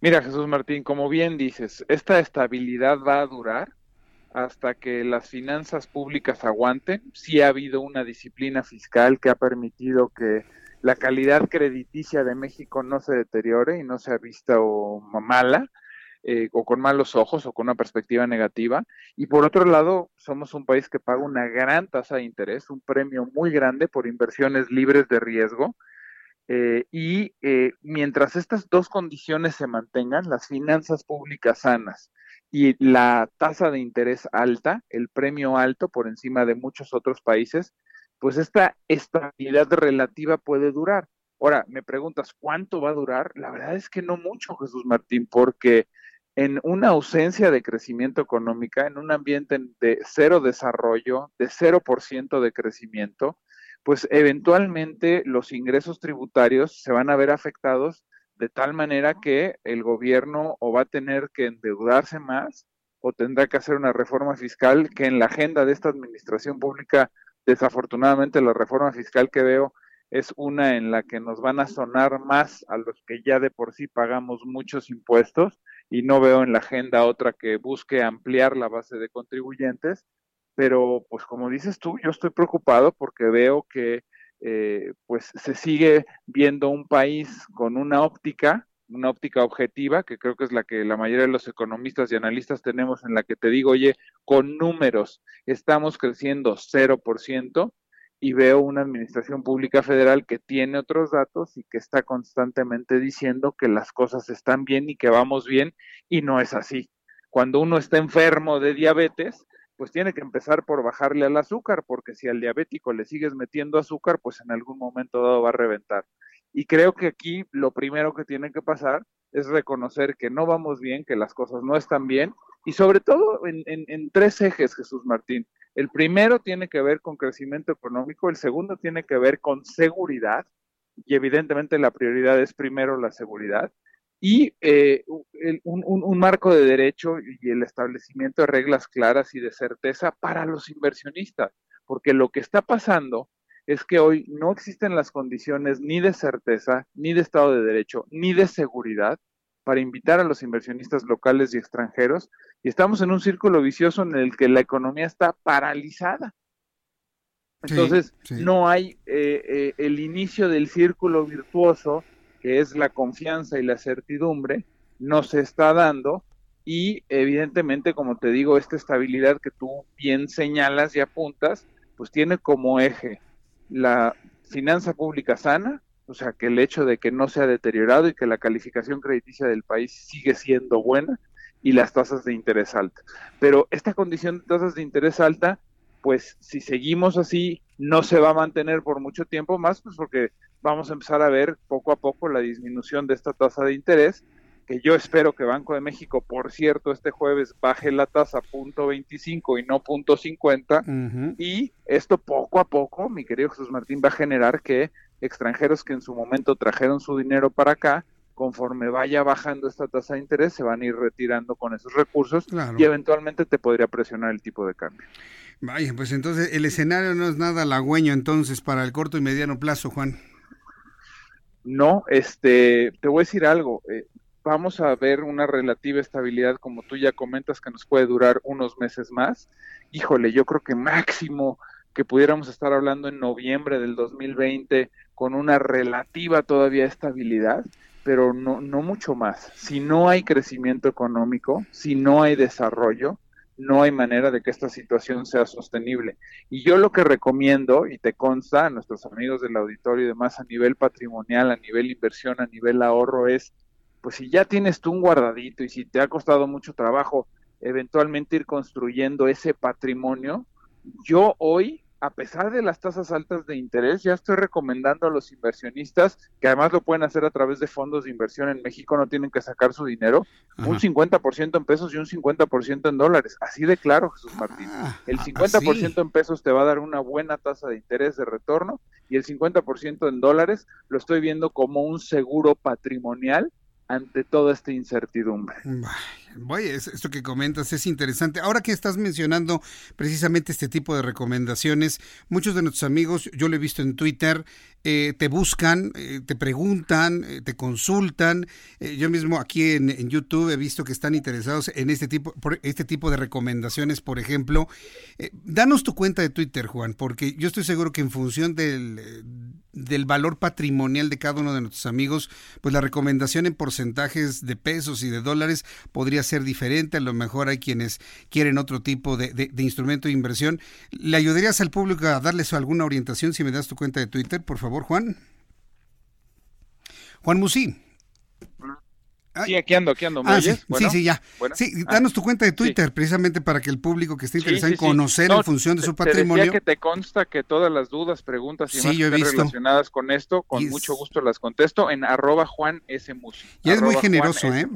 Mira, Jesús Martín, como bien dices, esta estabilidad va a durar hasta que las finanzas públicas aguanten. Sí ha habido una disciplina fiscal que ha permitido que la calidad crediticia de México no se deteriore y no sea vista o mala, eh, o con malos ojos o con una perspectiva negativa. Y por otro lado, somos un país que paga una gran tasa de interés, un premio muy grande por inversiones libres de riesgo. Eh, y eh, mientras estas dos condiciones se mantengan, las finanzas públicas sanas y la tasa de interés alta, el premio alto por encima de muchos otros países, pues esta estabilidad relativa puede durar. Ahora, me preguntas, ¿cuánto va a durar? La verdad es que no mucho, Jesús Martín, porque en una ausencia de crecimiento económica, en un ambiente de cero desarrollo, de 0% de crecimiento, pues eventualmente los ingresos tributarios se van a ver afectados de tal manera que el gobierno o va a tener que endeudarse más o tendrá que hacer una reforma fiscal que en la agenda de esta administración pública Desafortunadamente la reforma fiscal que veo es una en la que nos van a sonar más a los que ya de por sí pagamos muchos impuestos y no veo en la agenda otra que busque ampliar la base de contribuyentes. Pero pues como dices tú, yo estoy preocupado porque veo que eh, pues se sigue viendo un país con una óptica una óptica objetiva, que creo que es la que la mayoría de los economistas y analistas tenemos, en la que te digo, oye, con números estamos creciendo 0%, y veo una administración pública federal que tiene otros datos y que está constantemente diciendo que las cosas están bien y que vamos bien, y no es así. Cuando uno está enfermo de diabetes, pues tiene que empezar por bajarle al azúcar, porque si al diabético le sigues metiendo azúcar, pues en algún momento dado va a reventar. Y creo que aquí lo primero que tiene que pasar es reconocer que no vamos bien, que las cosas no están bien, y sobre todo en, tres ejes, Jesús Martín. El primero tiene que ver con crecimiento económico, el segundo tiene que ver con seguridad, y evidentemente la prioridad es primero la seguridad, y eh, un, un, marco de derecho y el establecimiento de reglas claras y de certeza para los inversionistas, porque lo que está pasando es que hoy no existen las condiciones ni de certeza, ni de Estado de Derecho, ni de seguridad para invitar a los inversionistas locales y extranjeros, y estamos en un círculo vicioso en el que la economía está paralizada. Entonces, no hay eh, eh, el inicio del círculo virtuoso, que es la confianza y la certidumbre, no se está dando, y evidentemente, como te digo, esta estabilidad que tú bien señalas y apuntas, pues tiene como eje la finanza pública sana, o sea, que el hecho de que no se ha deteriorado y que la calificación crediticia del país sigue siendo buena y las tasas de interés altas. Pero esta condición de tasas de interés alta, pues si seguimos así, no se va a mantener por mucho tiempo más, pues porque vamos a empezar a ver poco a poco la disminución de esta tasa de interés que yo espero que Banco de México, por cierto, este jueves baje la tasa punto 25 y no punto 50 y esto poco a poco, mi querido Jesús Martín, va a generar que extranjeros que en su momento trajeron su dinero para acá, conforme vaya bajando esta tasa de interés, se van a ir retirando con esos recursos y eventualmente te podría presionar el tipo de cambio. Vaya, pues entonces el escenario no es nada halagüeño entonces para el corto y mediano plazo, Juan. No, este, te voy a decir algo. Eh, vamos a ver una relativa estabilidad, como tú ya comentas, que nos puede durar unos meses más. Híjole, yo creo que máximo que pudiéramos estar hablando en noviembre del 2020 con una relativa todavía estabilidad, pero no, no mucho más. Si no hay crecimiento económico, si no hay desarrollo, no hay manera de que esta situación sea sostenible. Y yo lo que recomiendo, y te consta a nuestros amigos del auditorio y demás, a nivel patrimonial, a nivel inversión, a nivel ahorro, es, pues si ya tienes tú un guardadito y si te ha costado mucho trabajo eventualmente ir construyendo ese patrimonio, yo hoy a pesar de las tasas altas de interés, ya estoy recomendando a los inversionistas, que además lo pueden hacer a través de fondos de inversión en México, no tienen que sacar su dinero, un 50% en pesos y un 50% en dólares. Así de claro, Jesús Martín. Ah, el 50% en pesos te va a dar una buena tasa de interés de retorno y el 50% en dólares lo estoy viendo como un seguro patrimonial ante toda esta incertidumbre. Vaya, esto que comentas es interesante. Ahora que estás mencionando precisamente este tipo de recomendaciones, muchos de nuestros amigos, yo lo he visto en Twitter, eh, te buscan, eh, te preguntan, eh, te consultan. yo mismo aquí en, YouTube he visto que están interesados en este tipo, por este tipo de recomendaciones, por ejemplo. danos tu cuenta de Twitter, Juan, porque yo estoy seguro que en función del, del valor patrimonial de cada uno de nuestros amigos, pues la recomendación en porcentajes de pesos y de dólares podría ser diferente. A lo mejor hay quienes quieren otro tipo de, de instrumento de inversión. ¿Le ayudarías al público a darles alguna orientación si me das tu cuenta de Twitter, por favor? Juan. Juan Musí. Sí, aquí ando, aquí ando. Ah, sí, sí, ya. Sí, ah, danos tu cuenta de Twitter, precisamente para que el público que esté interesado en conocer en función de su patrimonio. Te que te consta que todas las dudas, preguntas y más relacionadas con esto, con mucho gusto las contesto en arroba Juan S. Musi. Y es muy generoso, ¿eh?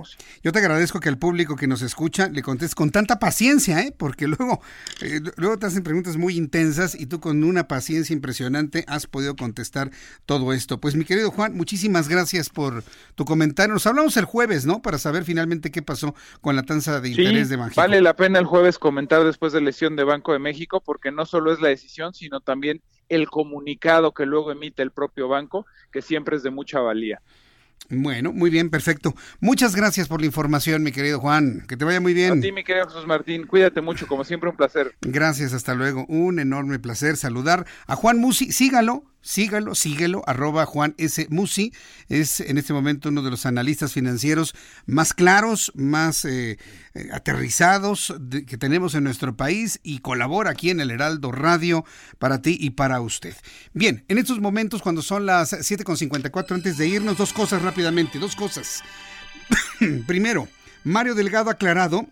Yo te agradezco que al público que nos escucha le contestes con tanta paciencia, ¿eh? Porque luego, eh, luego te hacen preguntas muy intensas y tú con una paciencia impresionante has podido contestar todo esto. Pues mi querido Juan, muchísimas gracias por tu comentario. Nos hablamos el jueves ¿no? Para saber finalmente qué pasó con la tasa de interés de Banco. Vale la pena el jueves comentar después de la lesión de Banco de México, porque no solo es la decisión, sino también el comunicado que luego emite el propio banco, que siempre es de mucha valía. Bueno, muy bien, perfecto. Muchas gracias por la información, mi querido Juan. Que te vaya muy bien. A ti, mi querido Jesús Martín. Cuídate mucho, como siempre, un placer. Gracias, hasta luego. Un enorme placer saludar a Juan Musi. Sígalo sígalo, síguelo, arroba Juan S. Musi, es en este momento uno de los analistas financieros más claros, más eh, eh, aterrizados que tenemos en nuestro país y colabora aquí en el Heraldo Radio para ti y para usted. Bien, en estos momentos cuando son las 7.54 antes de irnos, dos cosas rápidamente, dos cosas. Primero, Mario Delgado ha aclarado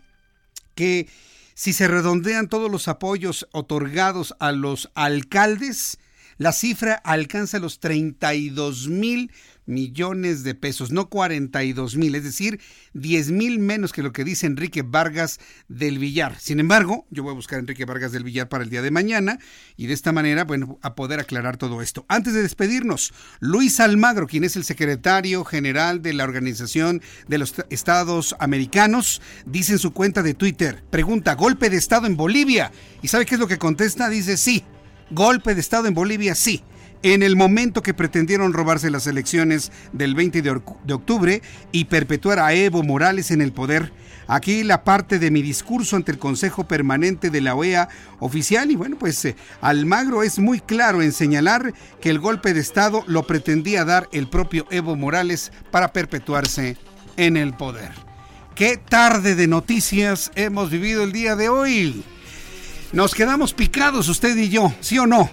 que si se redondean todos los apoyos otorgados a los alcaldes, la cifra alcanza los 32 mil millones de pesos, no 42 mil, es decir, 10 mil menos que lo que dice Enrique Vargas del Villar. Sin embargo, yo voy a buscar a Enrique Vargas del Villar para el día de mañana y de esta manera, bueno, a poder aclarar todo esto. Antes de despedirnos, Luis Almagro, quien es el secretario general de la Organización de los Estados Americanos, dice en su cuenta de Twitter, pregunta, ¿golpe de Estado en Bolivia? ¿Y sabe qué es lo que contesta? Dice, sí. Golpe de Estado en Bolivia, sí. En el momento que pretendieron robarse las elecciones del 20 de, octubre y perpetuar a Evo Morales en el poder. Aquí la parte de mi discurso ante el Consejo Permanente de la OEA oficial y bueno, pues eh, Almagro es muy claro en señalar que el golpe de Estado lo pretendía dar el propio Evo Morales para perpetuarse en el poder. Qué tarde de noticias hemos vivido el día de hoy. Nos quedamos picados usted y yo, ¿sí o no?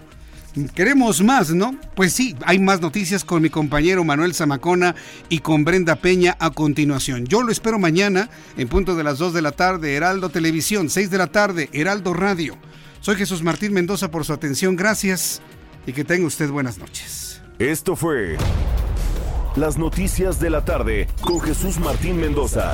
Queremos más, ¿no? Pues sí, hay más noticias con mi compañero Manuel Zamacona y con Brenda Peña a continuación. Yo lo espero mañana en punto de las 2 de la tarde, Heraldo Televisión, 6 de la tarde, Heraldo Radio. Soy Jesús Martín Mendoza por su atención, gracias y que tenga usted buenas noches. Esto fue Las Noticias de la Tarde con Jesús Martín Mendoza.